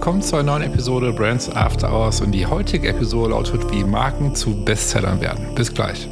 willkommen zu einer neuen Episode Brands After Hours und die heutige Episode lautet, wie Marken zu Bestsellern werden. Bis gleich.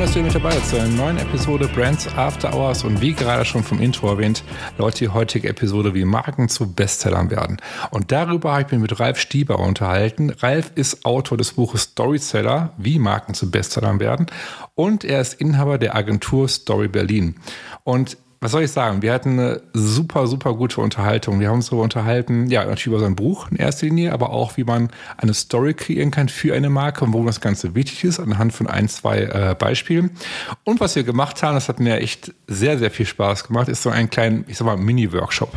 Dass ihr mit dabei seid zu einer neuen Episode Brands After Hours und wie gerade schon vom Intro erwähnt, läuft die heutige Episode, wie Marken zu Bestsellern werden. Und darüber habe ich mich mit Ralf Stieber unterhalten. Ralf ist Autor des Buches Storyseller, wie Marken zu Bestsellern werden und er ist Inhaber der Agentur Story Berlin. Und was soll ich sagen? Wir hatten eine super, super gute Unterhaltung. Wir haben uns darüber unterhalten, ja, natürlich über sein Buch in erster Linie, aber auch, wie man eine Story kreieren kann für eine Marke und warum das Ganze wichtig ist, anhand von ein, zwei äh, Beispielen. Und was wir gemacht haben, das hat mir echt sehr, sehr viel Spaß gemacht, ist so ein kleiner, ich sag mal, Mini-Workshop.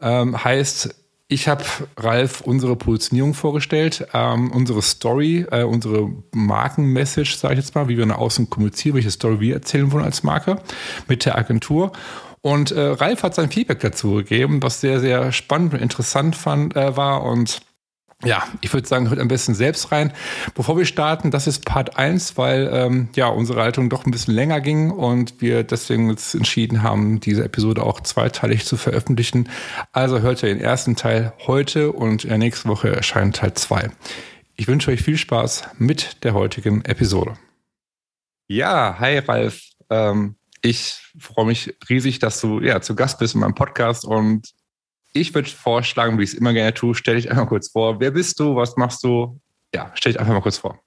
Ähm, heißt, ich habe Ralf unsere Positionierung vorgestellt, ähm, unsere Story, äh, unsere Markenmessage, sage ich jetzt mal, wie wir nach außen kommunizieren, welche Story wir erzählen wollen als Marke mit der Agentur. Und äh, Ralf hat sein Feedback dazu gegeben, was sehr, sehr spannend und interessant fand, äh, war. Und ja, ich würde sagen, hört am besten selbst rein. Bevor wir starten, das ist Part 1, weil ähm, ja unsere Haltung doch ein bisschen länger ging und wir deswegen jetzt entschieden haben, diese Episode auch zweiteilig zu veröffentlichen. Also hört ihr den ersten Teil heute und nächsten Woche erscheint Teil 2. Ich wünsche euch viel Spaß mit der heutigen Episode. Ja, hi Ralf. Ähm, ich freue mich riesig, dass du ja zu Gast bist in meinem Podcast und ich würde vorschlagen, wie ich es immer gerne tue, stell dich einmal kurz vor. Wer bist du? Was machst du? Ja, stell dich einfach mal kurz vor.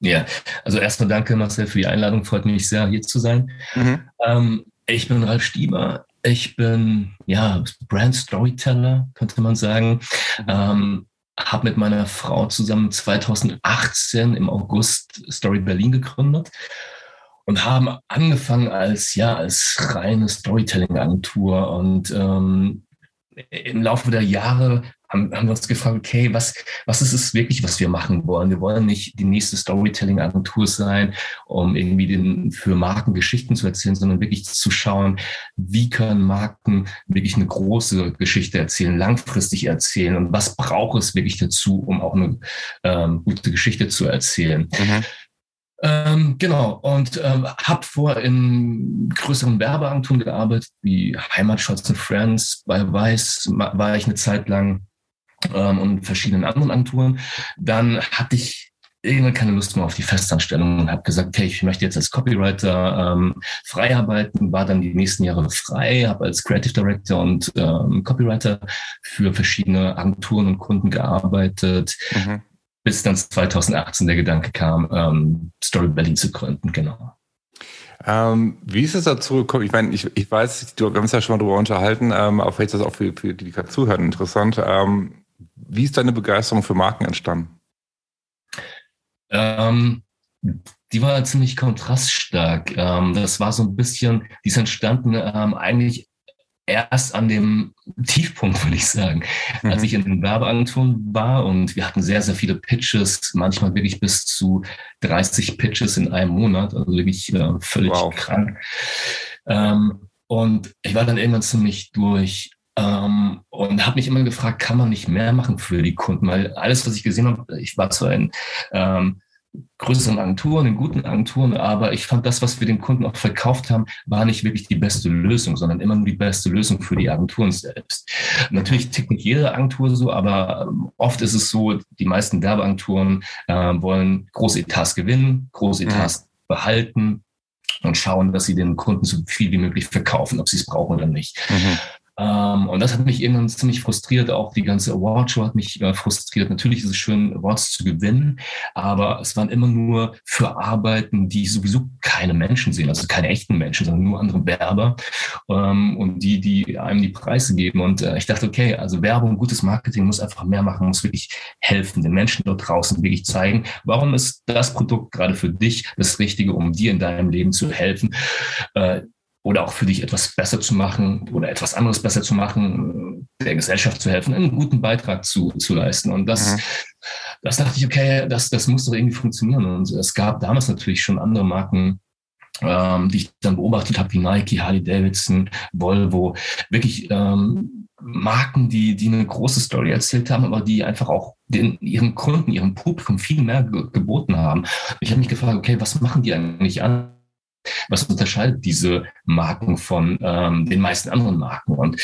Ja, also erstmal danke Marcel für die Einladung. Freut mich sehr, hier zu sein. Mhm. Ähm, ich bin Ralf Stieber. Ich bin ja Brand Storyteller, könnte man sagen. Mhm. Ähm, habe mit meiner Frau zusammen 2018 im August Story Berlin gegründet und haben angefangen als ja als reine Storytelling-Agentur und ähm, im Laufe der Jahre haben, haben wir uns gefragt, okay, was, was ist es wirklich, was wir machen wollen? Wir wollen nicht die nächste Storytelling-Agentur sein, um irgendwie den, für Marken Geschichten zu erzählen, sondern wirklich zu schauen, wie können Marken wirklich eine große Geschichte erzählen, langfristig erzählen und was braucht es wirklich dazu, um auch eine ähm, gute Geschichte zu erzählen. Mhm. Ähm, genau, und ähm, habe vor in größeren Werbeagenturen gearbeitet, wie Heimatschutz und Friends, bei Weiß war ich eine Zeit lang ähm, und verschiedenen anderen Agenturen. Dann hatte ich irgendwann keine Lust mehr auf die Festanstellung und habe gesagt, okay, ich möchte jetzt als Copywriter ähm, frei arbeiten, war dann die nächsten Jahre frei, habe als Creative Director und ähm, Copywriter für verschiedene Agenturen und Kunden gearbeitet. Mhm bis dann 2018 der Gedanke kam, ähm, Story Berlin zu gründen, genau. Ähm, wie ist es dazu gekommen? Ich meine, ich, ich weiß, du, wir haben uns ja schon mal darüber unterhalten, ähm, aber vielleicht ist das auch für, für die, die gerade zuhören, interessant. Ähm, wie ist deine Begeisterung für Marken entstanden? Ähm, die war ziemlich kontraststark. Ähm, das war so ein bisschen, die ist entstanden ähm, eigentlich erst an dem Tiefpunkt, würde ich sagen, mhm. als ich in den Werbeagenturen war und wir hatten sehr, sehr viele Pitches, manchmal wirklich bis zu 30 Pitches in einem Monat, also wirklich äh, völlig wow. krank. Ähm, und ich war dann irgendwann ziemlich durch ähm, und habe mich immer gefragt, kann man nicht mehr machen für die Kunden? Weil alles, was ich gesehen habe, ich war zwar ein ähm, größeren Agenturen, in guten Agenturen, aber ich fand das, was wir den Kunden auch verkauft haben, war nicht wirklich die beste Lösung, sondern immer nur die beste Lösung für die Agenturen selbst. Natürlich tickt nicht jede Agentur so, aber ähm, oft ist es so, die meisten Werbeagenturen äh, wollen große Etats gewinnen, große Etats mhm. behalten und schauen, dass sie den Kunden so viel wie möglich verkaufen, ob sie es brauchen oder nicht. Mhm. Ähm, und das hat mich irgendwann ziemlich frustriert. Auch die ganze Awardshow hat mich äh, frustriert. Natürlich ist es schön, Awards zu gewinnen, aber es waren immer nur für Arbeiten, die sowieso keine Menschen sehen, also keine echten Menschen, sondern nur andere Werber ähm, und die, die einem die Preise geben. Und äh, ich dachte, okay, also Werbung, gutes Marketing muss einfach mehr machen, muss wirklich helfen, den Menschen dort draußen wirklich zeigen, warum ist das Produkt gerade für dich das Richtige, um dir in deinem Leben zu helfen. Oder auch für dich etwas besser zu machen oder etwas anderes besser zu machen, der Gesellschaft zu helfen, einen guten Beitrag zu, zu leisten. Und das, mhm. das dachte ich, okay, das, das muss doch irgendwie funktionieren. Und es gab damals natürlich schon andere Marken, ähm, die ich dann beobachtet habe, wie Nike, Harley Davidson, Volvo, wirklich ähm, Marken, die, die eine große Story erzählt haben, aber die einfach auch den, ihren Kunden, ihrem Publikum viel mehr ge geboten haben. Ich habe mich gefragt, okay, was machen die eigentlich an? Was unterscheidet diese Marken von ähm, den meisten anderen Marken? Und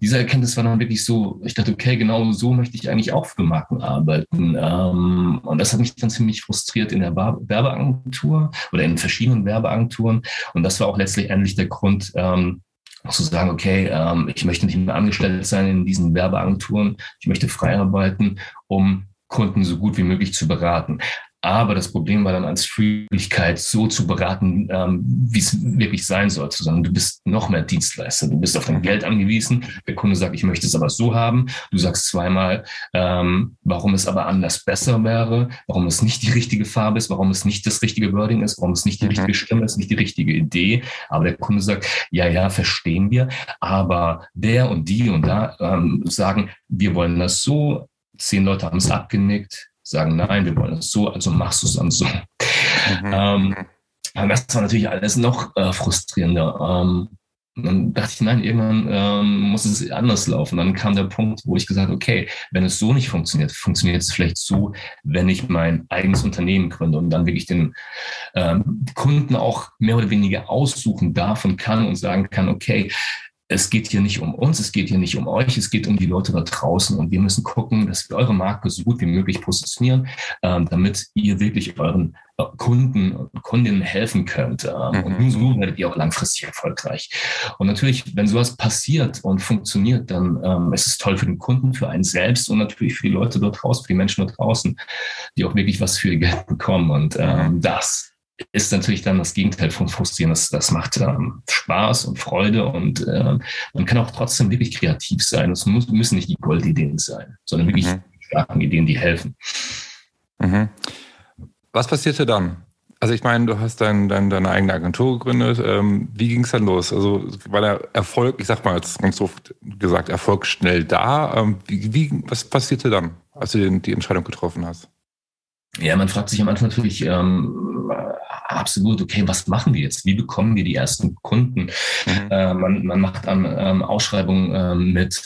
diese Erkenntnis war dann wirklich so, ich dachte, okay, genau so möchte ich eigentlich auch für Marken arbeiten. Ähm, und das hat mich dann ziemlich frustriert in der Werbeagentur oder in verschiedenen Werbeagenturen. Und das war auch letztlich endlich der Grund, ähm, zu sagen, okay, ähm, ich möchte nicht mehr angestellt sein in diesen Werbeagenturen, ich möchte frei arbeiten, um Kunden so gut wie möglich zu beraten. Aber das Problem war dann als Freeligkeit so zu beraten, ähm, wie es wirklich sein sollte, sondern du bist noch mehr Dienstleister. Du bist auf dein Geld angewiesen. Der Kunde sagt, ich möchte es aber so haben. Du sagst zweimal, ähm, warum es aber anders besser wäre, warum es nicht die richtige Farbe ist, warum es nicht das richtige Wording ist, warum es nicht die mhm. richtige Stimme ist, nicht die richtige Idee. Aber der Kunde sagt, ja, ja, verstehen wir. Aber der und die und da ähm, sagen, wir wollen das so. Zehn Leute haben es abgenickt sagen, nein, wir wollen es so, also machst du es dann so. Mhm. Ähm, das war natürlich alles noch äh, frustrierender. Ähm, dann dachte ich, nein, irgendwann ähm, muss es anders laufen. Dann kam der Punkt, wo ich gesagt habe, okay, wenn es so nicht funktioniert, funktioniert es vielleicht so, wenn ich mein eigenes Unternehmen gründe und dann wirklich den ähm, Kunden auch mehr oder weniger aussuchen darf und kann und sagen kann, okay, es geht hier nicht um uns, es geht hier nicht um euch, es geht um die Leute da draußen. Und wir müssen gucken, dass wir eure Marke so gut wie möglich positionieren, ähm, damit ihr wirklich euren äh, Kunden und Kundinnen helfen könnt. Ähm, mhm. Und so werdet ihr auch langfristig erfolgreich. Und natürlich, wenn sowas passiert und funktioniert, dann ähm, ist es toll für den Kunden, für einen selbst und natürlich für die Leute dort draußen, für die Menschen dort draußen, die auch wirklich was für ihr Geld bekommen. Und ähm, mhm. das ist natürlich dann das Gegenteil von frustrieren. Das, das macht ähm, Spaß und Freude und äh, man kann auch trotzdem wirklich kreativ sein. Es muss, müssen nicht die Goldideen sein, sondern wirklich mhm. starken Ideen, die helfen. Mhm. Was passierte dann? Also ich meine, du hast dein, dein, deine eigene Agentur gegründet. Ähm, wie ging es dann los? Also war der Erfolg, ich sag mal jetzt ganz oft gesagt, Erfolg schnell da? Ähm, wie, wie, was passierte dann, als du die, die Entscheidung getroffen hast? Ja, man fragt sich am Anfang natürlich ähm, absolut, okay, was machen wir jetzt? Wie bekommen wir die ersten Kunden? Mhm. Äh, man, man macht an ähm, Ausschreibungen ähm, mit.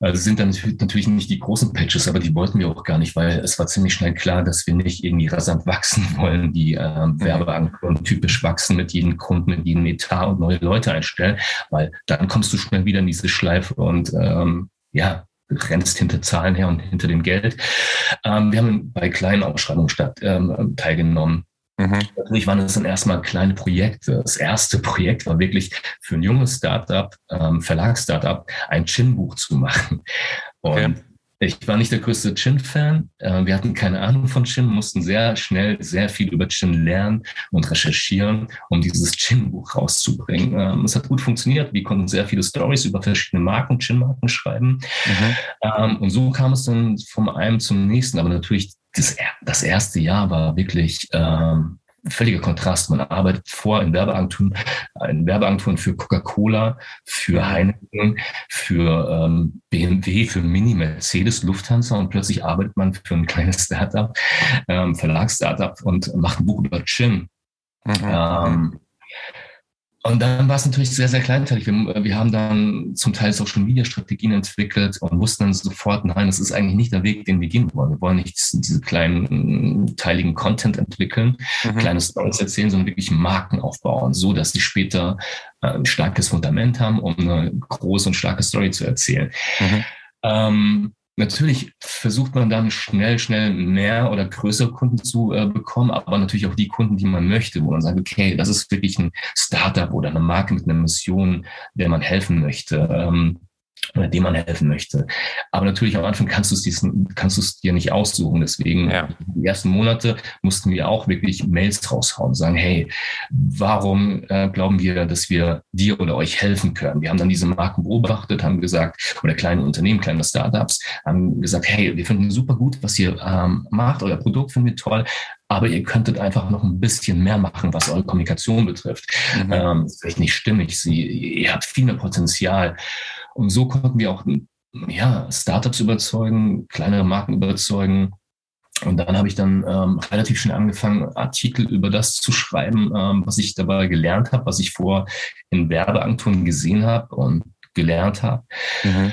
Also sind dann natürlich nicht die großen Patches, aber die wollten wir auch gar nicht, weil es war ziemlich schnell klar, dass wir nicht irgendwie rasant wachsen wollen, die äh, mhm. Werbeagenturen typisch wachsen mit jedem Kunden, mit jedem Etat und neue Leute einstellen, weil dann kommst du schnell wieder in diese Schleife und ähm, ja, rennst hinter Zahlen her und hinter dem Geld. Ähm, wir haben bei kleinen Ausschreibungen statt, ähm, teilgenommen. Mhm. Natürlich waren es dann erstmal kleine Projekte. Das erste Projekt war wirklich für ein junges Startup, ähm, Verlagsstartup, ein Chin-Buch zu machen. Und okay. Ich war nicht der größte Chin-Fan. Äh, wir hatten keine Ahnung von Chin, mussten sehr schnell sehr viel über Chin lernen und recherchieren, um dieses Chin-Buch rauszubringen. Ähm, es hat gut funktioniert. Wir konnten sehr viele Stories über verschiedene Marken, Chin-Marken schreiben. Mhm. Ähm, und so kam es dann vom einen zum nächsten. Aber natürlich das, das erste Jahr war wirklich ähm, völliger Kontrast. Man arbeitet vor in Werbeagenturen, in Werbeagenturen für Coca-Cola, für Heineken, für ähm, BMW, für Mini, Mercedes, Lufthansa und plötzlich arbeitet man für ein kleines Startup, ähm, Verlagsstartup und macht ein Buch über Chin. Mhm. Ähm, und dann war es natürlich sehr, sehr kleinteilig. Wir, wir haben dann zum Teil Social Media Strategien entwickelt und wussten dann sofort, nein, das ist eigentlich nicht der Weg, den wir gehen wollen. Wir wollen nicht diese kleinen, teiligen Content entwickeln, mhm. kleine Stories erzählen, sondern wirklich Marken aufbauen, so dass sie später äh, ein starkes Fundament haben, um eine große und starke Story zu erzählen. Mhm. Ähm, Natürlich versucht man dann schnell, schnell mehr oder größere Kunden zu äh, bekommen, aber natürlich auch die Kunden, die man möchte, wo man sagt, okay, das ist wirklich ein Startup oder eine Marke mit einer Mission, der man helfen möchte. Ähm, oder dem man helfen möchte. Aber natürlich am Anfang kannst du es diesen, kannst du es dir nicht aussuchen. Deswegen ja. die ersten Monate mussten wir auch wirklich Mails raushauen, sagen, hey, warum äh, glauben wir, dass wir dir oder euch helfen können? Wir haben dann diese Marken beobachtet, haben gesagt, oder kleine Unternehmen, kleine Startups, haben gesagt, hey, wir finden super gut, was ihr ähm, macht, euer Produkt finden wir toll, aber ihr könntet einfach noch ein bisschen mehr machen, was eure Kommunikation betrifft. Mhm. Ähm, ist vielleicht nicht stimmig. Sie, ihr habt viel mehr Potenzial. Und so konnten wir auch ja, Startups überzeugen, kleinere Marken überzeugen, Und dann habe ich dann ähm, relativ schnell angefangen, Artikel über das zu schreiben, ähm, was ich dabei gelernt habe, was ich vor in Werbeagenturen gesehen habe und gelernt habe. Mhm.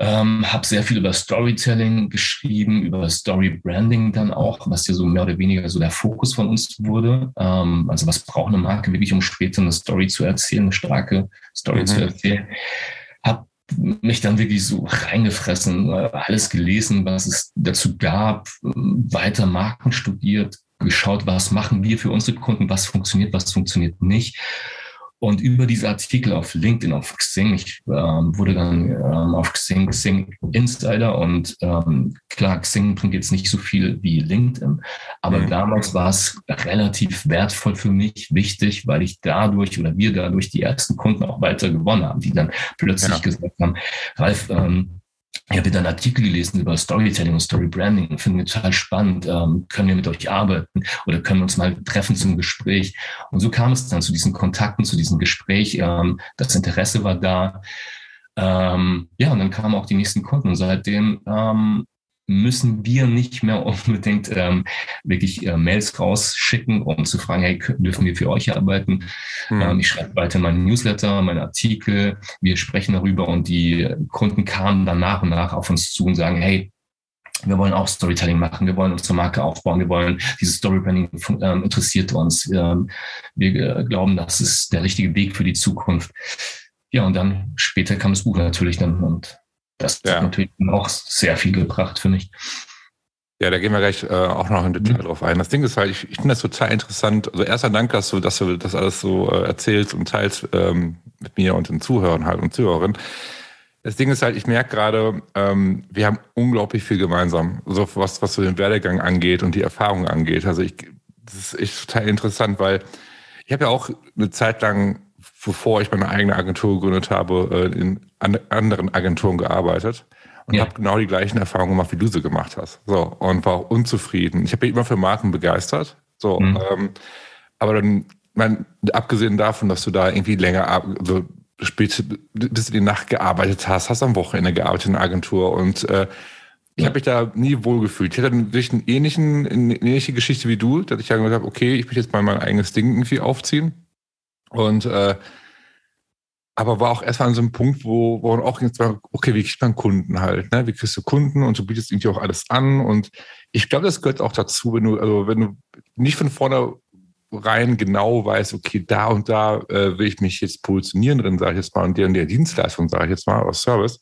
Ähm, habe sehr viel über Storytelling geschrieben, über Story Branding dann auch, was ja so mehr oder weniger so der Fokus von uns wurde. Ähm, also was braucht eine Marke wirklich, um später eine Story zu erzählen, eine starke Story mhm. zu erzählen. Mich dann wirklich so reingefressen, äh, alles gelesen, was es dazu gab, weiter Marken studiert, geschaut, was machen wir für unsere Kunden, was funktioniert, was funktioniert nicht und über diese Artikel auf LinkedIn, auf Xing, ich ähm, wurde dann ähm, auf Xing, Xing Insider und ähm, klar, Xing bringt jetzt nicht so viel wie LinkedIn, aber mhm. damals war es relativ wertvoll für mich, wichtig, weil ich dadurch oder wir dadurch die ersten Kunden auch weiter gewonnen haben, die dann plötzlich ja. gesagt haben, Ralf, ähm, ich habe einen Artikel gelesen über Storytelling und Story Branding, finde ich total spannend. Ähm, können wir mit euch arbeiten oder können wir uns mal treffen zum Gespräch? Und so kam es dann zu diesen Kontakten, zu diesem Gespräch. Ähm, das Interesse war da. Ähm, ja, und dann kamen auch die nächsten Kunden. Und seitdem ähm, müssen wir nicht mehr unbedingt ähm, wirklich äh, Mails rausschicken, um zu fragen, hey, dürfen wir für euch arbeiten? Mhm. Ähm, ich schreibe weiter meinen Newsletter, meine Artikel, wir sprechen darüber und die Kunden kamen dann nach und nach auf uns zu und sagen, hey, wir wollen auch Storytelling machen, wir wollen unsere Marke aufbauen, wir wollen dieses Storybranding ähm, interessiert uns. Ähm, wir äh, glauben, das ist der richtige Weg für die Zukunft. Ja, und dann später kam das Buch natürlich dann und das ja. hat natürlich auch sehr viel gebracht für mich. Ja, da gehen wir gleich äh, auch noch im Detail mhm. drauf ein. Das Ding ist halt, ich, ich finde das total interessant. Also erster Dank, dass du, dass du das alles so äh, erzählst und teilst ähm, mit mir und den Zuhörern halt und Zuhörerinnen. Das Ding ist halt, ich merke gerade, ähm, wir haben unglaublich viel gemeinsam, so was, was so den Werdegang angeht und die Erfahrung angeht. Also ich, das ist echt total interessant, weil ich habe ja auch eine Zeit lang bevor ich meine eigene Agentur gegründet habe, äh, in anderen Agenturen gearbeitet und ja. habe genau die gleichen Erfahrungen gemacht, wie du sie gemacht hast. So, und war auch unzufrieden. Ich habe mich immer für Marken begeistert. So, mhm. ähm, aber dann, mein, abgesehen davon, dass du da irgendwie länger so spät bis in die Nacht gearbeitet hast, hast am Wochenende gearbeitet in der Agentur und äh, ich habe mich da nie wohlgefühlt. Ich hatte wirklich einen ähnlichen, eine ähnliche Geschichte wie du, dass ich ja gesagt habe, okay, ich möchte jetzt mal mein eigenes Ding irgendwie aufziehen. Und äh, aber war auch erstmal an so einem Punkt, wo, wo man auch jetzt okay, wie kriegt man Kunden halt, ne? Wie kriegst du Kunden und du bietest irgendwie auch alles an. Und ich glaube, das gehört auch dazu, wenn du, also wenn du nicht von vornherein genau weißt, okay, da und da äh, will ich mich jetzt positionieren drin, sage ich jetzt mal, und der der Dienstleistung, sage ich jetzt mal, aus Service,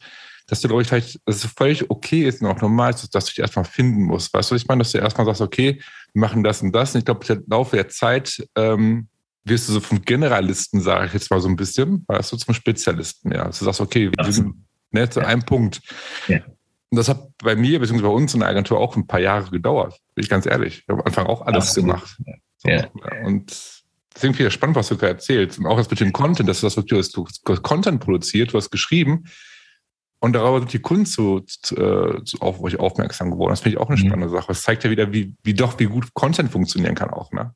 dass du, glaube ich, vielleicht, dass es völlig okay ist und auch normal ist, dass du dich erstmal finden musst. Weißt du, was ich meine? Dass du erstmal sagst, okay, wir machen das und das. Und ich glaube, im Laufe der Zeit ähm, wirst du so vom Generalisten, sage ich jetzt mal so ein bisschen, weißt du, zum Spezialisten, ja. Du sagst, okay, wir sind ne, zu einem Punkt. Ja. Und das hat bei mir, beziehungsweise bei uns in der Agentur auch ein paar Jahre gedauert, bin ich ganz ehrlich. Wir haben am Anfang auch alles Absolut. gemacht. So, ja. Und deswegen finde ich spannend, was du gerade erzählst. Und auch das mit dem Content, dass du das wirklich du hast Content produziert, du hast geschrieben und darauf sind die Kunden zu, zu, äh, zu auf euch aufmerksam geworden. Das finde ich auch eine mhm. spannende Sache. Das zeigt ja wieder, wie, wie doch, wie gut Content funktionieren kann auch, ne?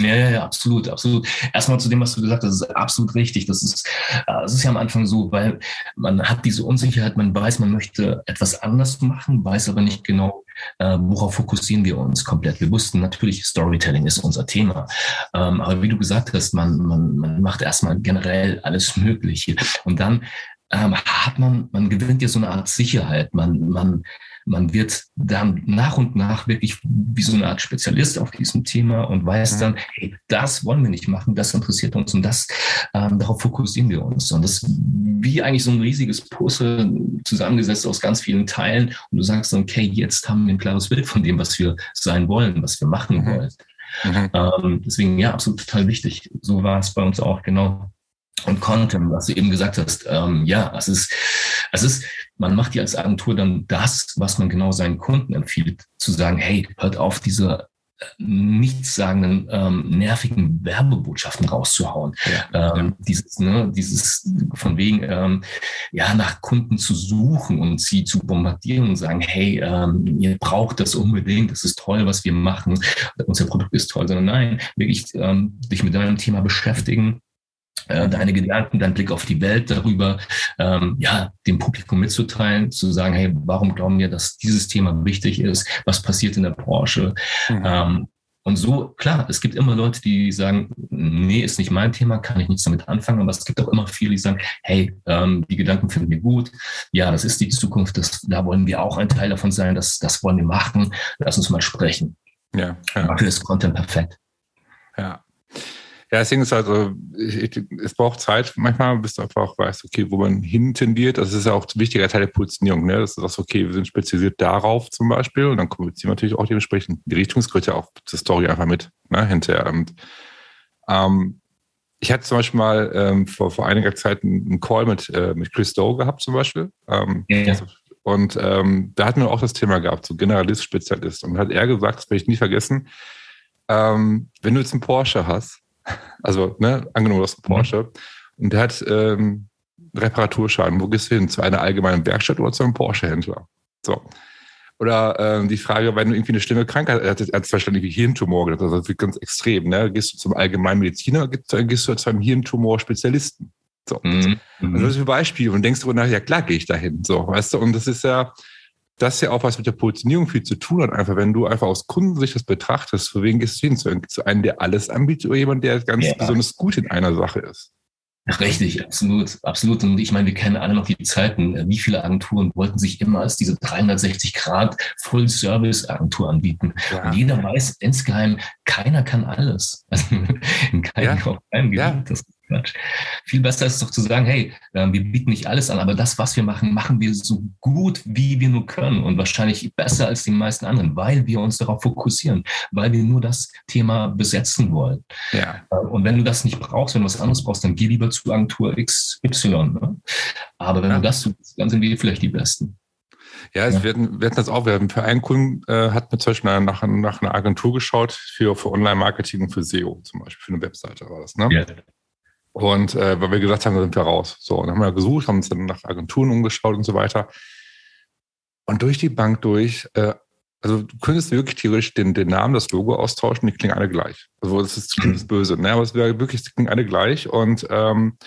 Ja, ja, ja, absolut, absolut. Erstmal zu dem, was du gesagt hast, ist absolut richtig. Das ist, das ist ja am Anfang so, weil man hat diese Unsicherheit, man weiß, man möchte etwas anders machen, weiß aber nicht genau, äh, worauf fokussieren wir uns komplett. Wir wussten natürlich, Storytelling ist unser Thema. Ähm, aber wie du gesagt hast, man, man, man macht erstmal generell alles Mögliche. Und dann ähm, hat man, man gewinnt ja so eine Art Sicherheit. Man, man, man wird dann nach und nach wirklich wie so eine Art Spezialist auf diesem Thema und weiß mhm. dann, hey, das wollen wir nicht machen, das interessiert uns und das, ähm, darauf fokussieren wir uns. Und das ist wie eigentlich so ein riesiges Puzzle zusammengesetzt aus ganz vielen Teilen und du sagst dann, okay, jetzt haben wir ein klares Bild von dem, was wir sein wollen, was wir machen mhm. wollen. Mhm. Ähm, deswegen, ja, absolut total wichtig. So war es bei uns auch, genau. Und Content, was du eben gesagt hast, ähm, ja, es ist, es ist, man macht ja als Agentur dann das, was man genau seinen Kunden empfiehlt, zu sagen, hey, hört auf, diese äh, nichtssagenden, ähm, nervigen Werbebotschaften rauszuhauen. Ja, ähm, ja. Dieses, ne, dieses von wegen, ähm, ja, nach Kunden zu suchen und sie zu bombardieren und sagen, hey, ähm, ihr braucht das unbedingt, das ist toll, was wir machen, unser Produkt ist toll, sondern nein, wirklich ähm, dich mit deinem Thema beschäftigen. Deine Gedanken, dein Blick auf die Welt darüber, ähm, ja, dem Publikum mitzuteilen, zu sagen, hey, warum glauben wir, dass dieses Thema wichtig ist? Was passiert in der Branche? Mhm. Ähm, und so, klar, es gibt immer Leute, die sagen, nee, ist nicht mein Thema, kann ich nichts damit anfangen. Aber es gibt auch immer viele, die sagen, hey, ähm, die Gedanken finden wir gut. Ja, das ist die Zukunft. Das, da wollen wir auch ein Teil davon sein. Das, das wollen wir machen. Lass uns mal sprechen. Ja. ja. Dafür ist Content perfekt. Ja. Ja, deswegen ist also, ich, es braucht Zeit manchmal, bis du einfach weißt, okay, wo man hintendiert. Das ist ja auch ein wichtiger Teil der Positionierung, ne? Das ist auch okay, wir sind spezialisiert darauf zum Beispiel und dann kommunizieren wir natürlich auch dementsprechend. Die Richtung gehört ja auch zur Story einfach mit, ne, hinterher. Und, ähm, ich hatte zum Beispiel mal ähm, vor, vor einiger Zeit einen Call mit, äh, mit Chris Doe gehabt, zum Beispiel. Ähm, ja. Und ähm, da hatten wir auch das Thema gehabt, so Generalist, Spezialist. Und hat er gesagt, das werde ich nie vergessen, ähm, wenn du jetzt einen Porsche hast, also, ne, angenommen, du hast einen mhm. Porsche und der hat ähm, Reparaturschaden. Wo gehst du hin? Zu einer allgemeinen Werkstatt oder zu einem Porsche-Händler? So. Oder ähm, die Frage, wenn du irgendwie eine schlimme Krankheit hast, er hat zum Beispiel irgendwie Hirntumor, das ist ganz extrem, ne? Gehst du zum allgemeinen Mediziner oder gehst du zu einem Hirntumor-Spezialisten? So. Mhm. Also das ist ein Beispiel und denkst du nach, ja klar gehe ich dahin. So, weißt du, und das ist ja, das ist ja auch was mit der Positionierung viel zu tun hat, einfach wenn du einfach aus Kundensicht das betrachtest, für wen gehst du hin? Zu, einem, der alles anbietet oder jemand, der ganz ja. besonders gut in einer Sache ist? Richtig, absolut, absolut. Und ich meine, wir kennen alle noch die Zeiten. Wie viele Agenturen wollten sich immer als diese 360 Grad Full-Service-Agentur anbieten? Ja. Und jeder weiß insgeheim, keiner kann alles. Also in keinem, ja. keinem Gebiet. Ja. Das Quatsch. Viel besser ist es doch zu sagen, hey, ähm, wir bieten nicht alles an, aber das, was wir machen, machen wir so gut, wie wir nur können und wahrscheinlich besser als die meisten anderen, weil wir uns darauf fokussieren, weil wir nur das Thema besetzen wollen. Ja. Äh, und wenn du das nicht brauchst, wenn du was anderes brauchst, dann geh lieber zu Agentur XY. Ne? Aber wenn ja. du das tust, dann sind wir vielleicht die Besten. Ja, also ja. Wir hatten das auch. Wir haben für einen Kunden, äh, hat mir zum Beispiel nach, nach einer Agentur geschaut für, für Online-Marketing und für SEO zum Beispiel, für eine Webseite war das. Ne? Ja. Und äh, weil wir gesagt haben, da sind wir raus. So, und dann haben wir gesucht, haben uns dann nach Agenturen umgeschaut und so weiter. Und durch die Bank durch, äh, also du könntest wirklich theoretisch den, den Namen, das Logo austauschen, die klingen alle gleich. Also das ist, das ist böse, ne? aber es wäre wirklich, die klingen alle gleich. Und ähm,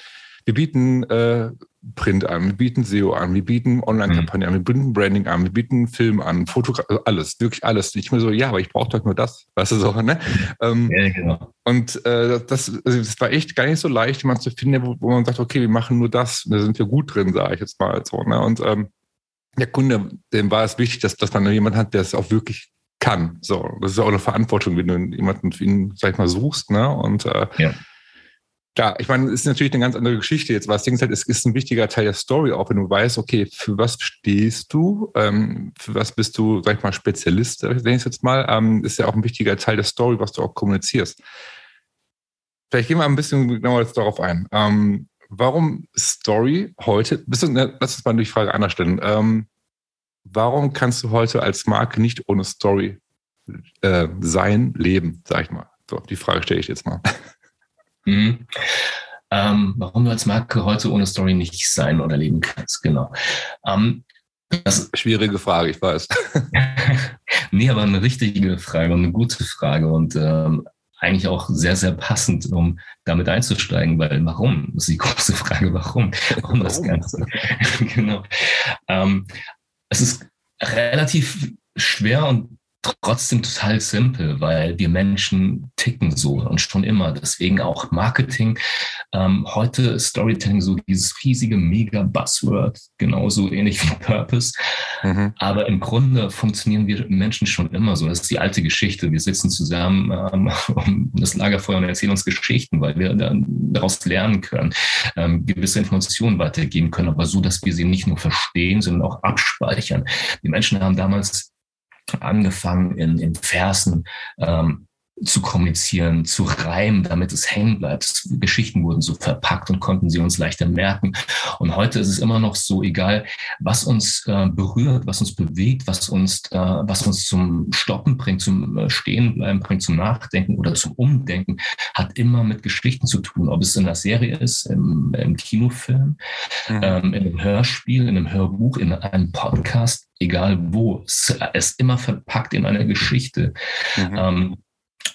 wir bieten äh, Print an, wir bieten SEO an, wir bieten Online-Kampagnen mhm. an, wir bieten Branding an, wir bieten Film an, Fotografie, also alles, wirklich alles. Ich mir so, ja, aber ich brauche doch nur das, weißt du so, ne? Ähm, ja, genau. Und äh, das, also das war echt gar nicht so leicht, jemanden zu finden, wo, wo, man sagt, okay, wir machen nur das, da sind wir gut drin, sage ich jetzt mal so, ne? Und ähm, der Kunde, dem war es wichtig, dass, dass man jemanden hat, der es auch wirklich kann. So, das ist auch eine Verantwortung, wenn du jemanden für ihn, sag ich mal, suchst, ne? Und äh, ja Klar, ich meine, es ist natürlich eine ganz andere Geschichte jetzt, was Ding halt, es ist ein wichtiger Teil der Story, auch wenn du weißt, okay, für was stehst du, ähm, für was bist du, sag ich mal, Spezialist, nenne ich jetzt mal, ähm, ist ja auch ein wichtiger Teil der Story, was du auch kommunizierst. Vielleicht gehen wir ein bisschen genauer jetzt darauf ein. Ähm, warum Story heute, bist du, ne, lass uns mal die Frage anders stellen. Ähm, warum kannst du heute als Marke nicht ohne Story äh, sein, leben, sag ich mal? So, die Frage stelle ich jetzt mal. Mhm. Ähm, warum du als Marke heute ohne Story nicht sein oder leben kannst, genau. Ähm, das, Schwierige Frage, ich weiß. nee, aber eine richtige Frage und eine gute Frage und ähm, eigentlich auch sehr, sehr passend, um damit einzusteigen, weil warum? Das ist die große Frage, warum? Warum das Ganze? genau. Ähm, es ist relativ schwer und trotzdem total simpel, weil wir Menschen ticken so und schon immer. Deswegen auch Marketing. Ähm, heute Storytelling so dieses riesige Mega-Buzzword, genauso ähnlich wie Purpose. Mhm. Aber im Grunde funktionieren wir Menschen schon immer so. Das ist die alte Geschichte. Wir sitzen zusammen ähm, um das Lagerfeuer und erzählen uns Geschichten, weil wir dann daraus lernen können, ähm, gewisse Informationen weitergeben können, aber so, dass wir sie nicht nur verstehen, sondern auch abspeichern. Die Menschen haben damals angefangen in, in Versen ähm, zu kommunizieren, zu reimen, damit es hängen bleibt. Geschichten wurden so verpackt und konnten sie uns leichter merken. Und heute ist es immer noch so egal, was uns äh, berührt, was uns bewegt, was uns, äh, was uns zum Stoppen bringt, zum äh, Stehenbleiben bringt, zum Nachdenken oder zum Umdenken, hat immer mit Geschichten zu tun. Ob es in der Serie ist, im, im Kinofilm, mhm. ähm, in einem Hörspiel, in einem Hörbuch, in einem Podcast, egal wo. Es ist immer verpackt in einer Geschichte. Mhm. Ähm,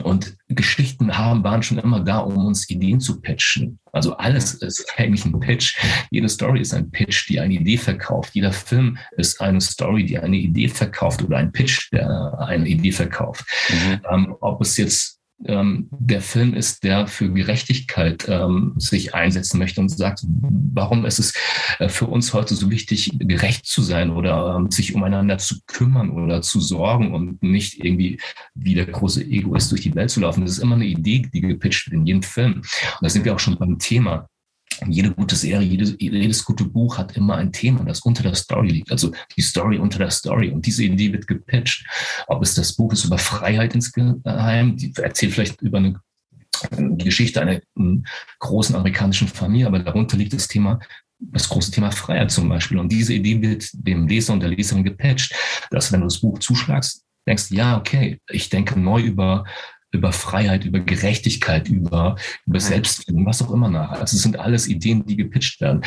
Und Geschichten haben, waren schon immer da, um uns Ideen zu pitchen. Also alles ist eigentlich ein Pitch. Jede Story ist ein Pitch, die eine Idee verkauft. Jeder Film ist eine Story, die eine Idee verkauft oder ein Pitch, der eine Idee verkauft. Mhm. Ähm, ob es jetzt ähm, der Film ist, der für Gerechtigkeit ähm, sich einsetzen möchte und sagt, warum ist es äh, für uns heute so wichtig, gerecht zu sein oder ähm, sich umeinander zu kümmern oder zu sorgen und nicht irgendwie wie der große Egoist durch die Welt zu laufen. Das ist immer eine Idee, die gepitcht wird in jedem Film. Und da sind wir auch schon beim Thema jede gute Serie, jedes, jedes gute Buch hat immer ein Thema, das unter der Story liegt. Also die Story unter der Story. Und diese Idee wird gepitcht. Ob es das Buch ist über Freiheit insgeheim, die erzählt vielleicht über eine die Geschichte einer großen amerikanischen Familie, aber darunter liegt das Thema, das große Thema Freiheit zum Beispiel. Und diese Idee wird dem Leser und der Leserin gepatcht, dass wenn du das Buch zuschlagst, denkst, ja, okay, ich denke neu über über Freiheit, über Gerechtigkeit, über, über Selbstfindung, was auch immer nach. Also es sind alles Ideen, die gepitcht werden.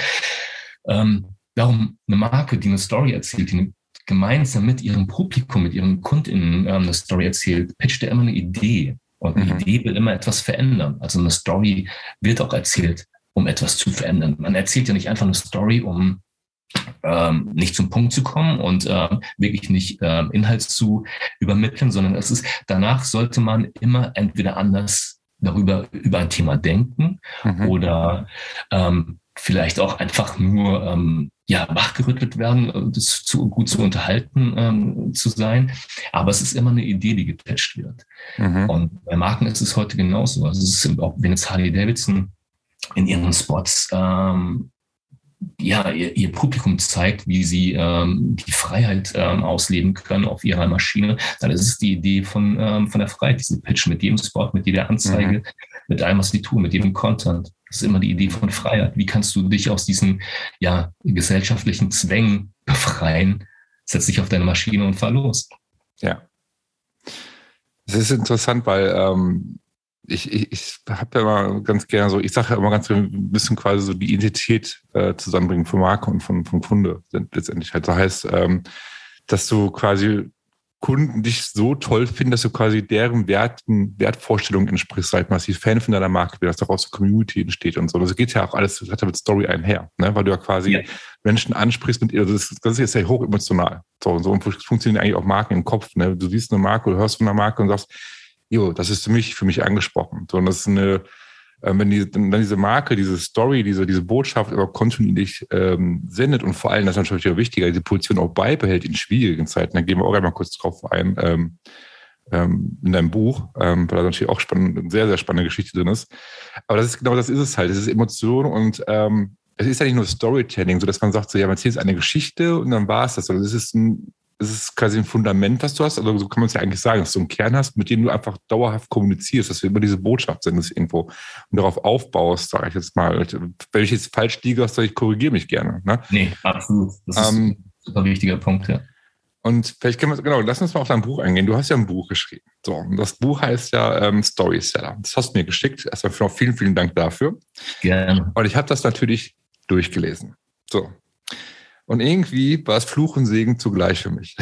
Ähm, darum eine Marke, die eine Story erzählt, die gemeinsam mit ihrem Publikum, mit ihren KundInnen ähm, eine Story erzählt, pitcht ja immer eine Idee. Und eine mhm. Idee will immer etwas verändern. Also eine Story wird auch erzählt, um etwas zu verändern. Man erzählt ja nicht einfach eine Story, um ähm, nicht zum Punkt zu kommen und äh, wirklich nicht äh, Inhalt zu übermitteln, sondern es ist, danach sollte man immer entweder anders darüber über ein Thema denken mhm. oder ähm, vielleicht auch einfach nur ähm, ja wachgerüttelt werden, das zu gut zu unterhalten ähm, zu sein. Aber es ist immer eine Idee, die gepatcht wird. Mhm. Und bei Marken ist es heute genauso. Also es ist auch, wenn jetzt Harley Davidson in ihren Spots ähm, ja, ihr, ihr, Publikum zeigt, wie sie ähm, die Freiheit ähm, ausleben können auf ihrer Maschine, dann ist es die Idee von, ähm, von der Freiheit, diese Pitch mit jedem Spot, mit jeder Anzeige, mhm. mit allem, was sie tun, mit jedem Content. Das ist immer die Idee von Freiheit. Wie kannst du dich aus diesen ja, gesellschaftlichen Zwängen befreien? Setz dich auf deine Maschine und fahr los. Ja. Es ist interessant, weil ähm, ich, ich, ich habe ja immer ganz gerne so, ich sage ja immer ganz gerne, ein bisschen quasi so die Identität äh, zusammenbringen von Marke und von, von Kunde letztendlich halt. Das heißt, ähm, dass du quasi Kunden dich so toll finden, dass du quasi deren Werten, Wertvorstellungen entsprichst, halt massiv Fan von deiner Marke dass daraus eine Community entsteht und so. Das geht ja auch alles, das hat ja mit Story einher, ne? weil du ja quasi ja. Menschen ansprichst mit ihr. Also das, das ist ja hochemotional. So und so und funktionieren eigentlich auch Marken im Kopf. Ne? Du siehst eine Marke, du hörst von einer Marke und sagst, jo, das ist für mich, für mich angesprochen. So, und das ist eine, äh, wenn, die, wenn diese Marke, diese Story, diese, diese Botschaft aber kontinuierlich ähm, sendet und vor allem, das ist natürlich auch wichtiger, diese Position auch beibehält in schwierigen Zeiten, da gehen wir auch einmal kurz drauf ein, ähm, ähm, in deinem Buch, ähm, weil da natürlich auch spannend, eine sehr, sehr spannende Geschichte drin ist. Aber das ist genau das ist es halt. Es ist Emotion und ähm, es ist ja nicht nur Storytelling, so dass man sagt, so ja, man erzählt eine Geschichte und dann war es das. Also es ist ein es ist quasi ein Fundament, was du hast, also so kann man es ja eigentlich sagen, dass du einen Kern hast, mit dem du einfach dauerhaft kommunizierst, dass du immer diese Botschaft sendest irgendwo und darauf aufbaust, sage ich jetzt mal. Wenn ich jetzt falsch liege, ich korrigiere mich gerne. Ne? Nee, absolut. Das ist ähm, ein super wichtiger Punkt, ja. Und vielleicht können wir, genau, lass uns mal auf dein Buch eingehen. Du hast ja ein Buch geschrieben. So, und das Buch heißt ja ähm, Storyseller. Das hast du mir geschickt. Erstmal vielen, vielen Dank dafür. Gerne. Und ich habe das natürlich durchgelesen. So, und irgendwie war es Fluch und Segen zugleich für mich.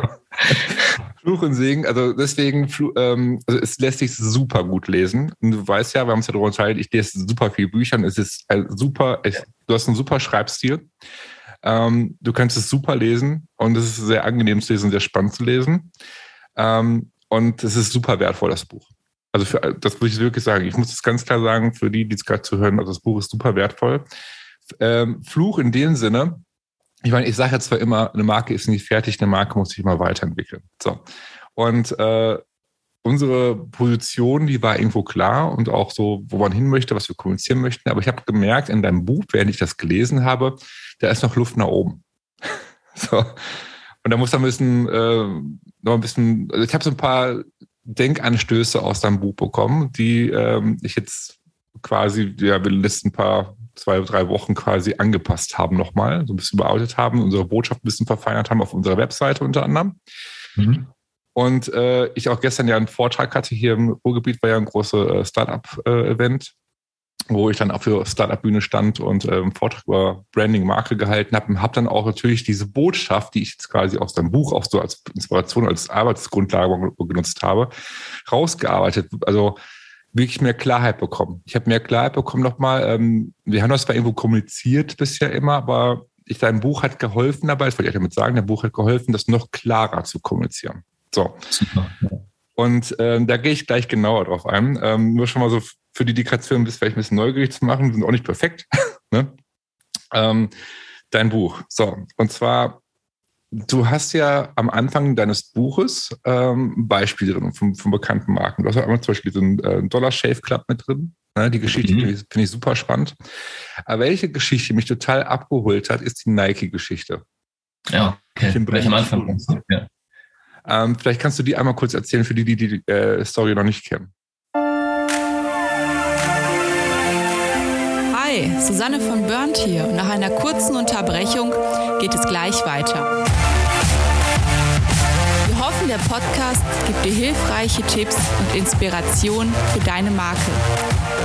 Fluch und Segen, also deswegen, ähm, also es lässt sich super gut lesen. Und du weißt ja, wir haben uns ja darüber unterhalten, ich lese super viele Bücher und es ist super, es, du hast einen super Schreibstil. Ähm, du kannst es super lesen und es ist sehr angenehm zu lesen, sehr spannend zu lesen. Ähm, und es ist super wertvoll, das Buch. Also für, das muss ich wirklich sagen. Ich muss es ganz klar sagen, für die, die es gerade zu hören, also das Buch ist super wertvoll ähm, Fluch in dem Sinne, ich meine, ich sage ja zwar immer, eine Marke ist nicht fertig, eine Marke muss sich immer weiterentwickeln. So. Und äh, unsere Position, die war irgendwo klar und auch so, wo man hin möchte, was wir kommunizieren möchten. Aber ich habe gemerkt in deinem Buch, während ich das gelesen habe, da ist noch Luft nach oben. so. Und da muss da ein bisschen, äh, noch ein bisschen, also ich habe so ein paar Denkanstöße aus deinem Buch bekommen, die ähm, ich jetzt quasi, ja, wir letzten paar zwei, drei Wochen quasi angepasst haben nochmal, so ein bisschen bearbeitet haben, unsere Botschaft ein bisschen verfeinert haben auf unserer Webseite unter anderem. Mhm. Und äh, ich auch gestern ja einen Vortrag hatte hier im Ruhrgebiet, war ja ein großes äh, Startup-Event. wo ich dann auf der Startup-Bühne stand und äh, einen Vortrag über Branding, Marke gehalten habe und habe dann auch natürlich diese Botschaft, die ich jetzt quasi aus deinem Buch auch so als Inspiration, als Arbeitsgrundlage genutzt habe, rausgearbeitet. Also wirklich mehr Klarheit bekommen. Ich habe mehr Klarheit bekommen nochmal. Ähm, wir haben das zwar irgendwo kommuniziert bisher immer, aber ich, dein Buch hat geholfen dabei, das wollte ich damit sagen, dein Buch hat geholfen, das noch klarer zu kommunizieren. So. Super. Und ähm, da gehe ich gleich genauer drauf ein. Ähm, nur schon mal so für die Dekoration bist vielleicht ein bisschen neugierig zu machen, sind auch nicht perfekt. ne? ähm, dein Buch. So, und zwar, du hast ja am Anfang deines Buches ähm, Beispiele drin von, von bekannten Marken. Du hast ja einmal zum Beispiel so einen äh, Dollar Shave Club mit drin. Ne? Die Geschichte mhm. finde ich, super spannend. Aber welche Geschichte mich total abgeholt hat, ist die Nike-Geschichte. Ja, okay. Welche am Anfang. Ja. Ähm, vielleicht kannst du die einmal kurz erzählen für die, die die äh, Story noch nicht kennen. Hi, Susanne von Burnt hier und nach einer kurzen Unterbrechung geht es gleich weiter. Podcast gibt dir hilfreiche Tipps und Inspiration für deine Marke.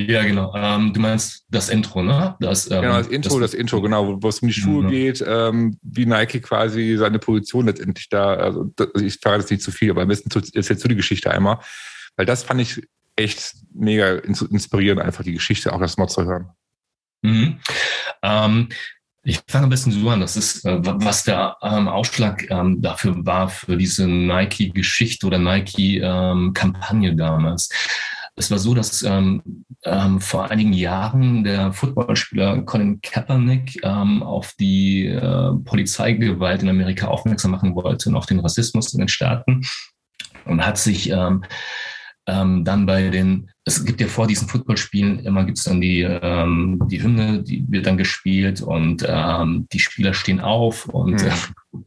Ja, genau. Ähm, du meinst das Intro, ne? Das, ähm, genau, das Intro, das, das Intro, genau, wo es um die Schuhe mhm. geht, ähm, wie Nike quasi seine Position letztendlich da, also ich frage jetzt nicht zu viel, aber am besten erzählst du die Geschichte einmal, weil das fand ich echt mega inspirierend, einfach die Geschichte auch das mal zu hören. Mhm. Ähm, ich fange ein bisschen so an. Das ist, äh, was der ähm, Ausschlag ähm, dafür war, für diese Nike-Geschichte oder Nike-Kampagne ähm, damals. Es war so, dass ähm, ähm, vor einigen Jahren der Footballspieler Colin Kaepernick ähm, auf die äh, Polizeigewalt in Amerika aufmerksam machen wollte und auf den Rassismus in den Staaten und hat sich ähm, ähm, dann bei den, es gibt ja vor diesen Footballspielen immer gibt es dann die, ähm, die Hymne, die wird dann gespielt und die Spieler stehen auf und mhm. äh,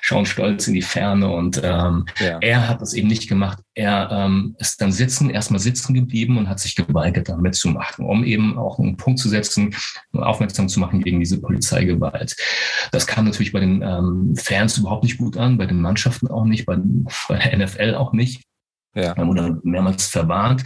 schauen stolz in die Ferne und ähm, ja. er hat das eben nicht gemacht. Er ähm, ist dann sitzen, erstmal sitzen geblieben und hat sich geweigert, da mitzumachen, um eben auch einen Punkt zu setzen, aufmerksam zu machen gegen diese Polizeigewalt. Das kam natürlich bei den ähm, Fans überhaupt nicht gut an, bei den Mannschaften auch nicht, bei, bei der NFL auch nicht. Ja. Wir wurden mehrmals verwarnt.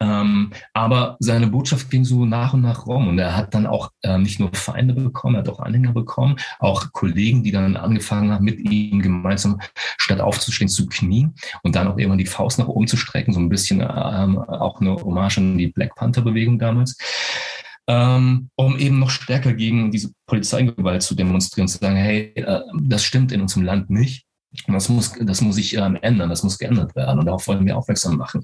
Ähm, aber seine Botschaft ging so nach und nach rum. Und er hat dann auch äh, nicht nur Feinde bekommen, er hat auch Anhänger bekommen, auch Kollegen, die dann angefangen haben, mit ihm gemeinsam statt aufzustehen zu knien und dann auch irgendwann die Faust nach oben zu strecken. So ein bisschen ähm, auch eine Hommage an die Black Panther-Bewegung damals. Ähm, um eben noch stärker gegen diese Polizeigewalt zu demonstrieren, zu sagen, hey, äh, das stimmt in unserem Land nicht. Und das muss, das muss sich ähm, ändern, das muss geändert werden. Und darauf wollen wir aufmerksam machen.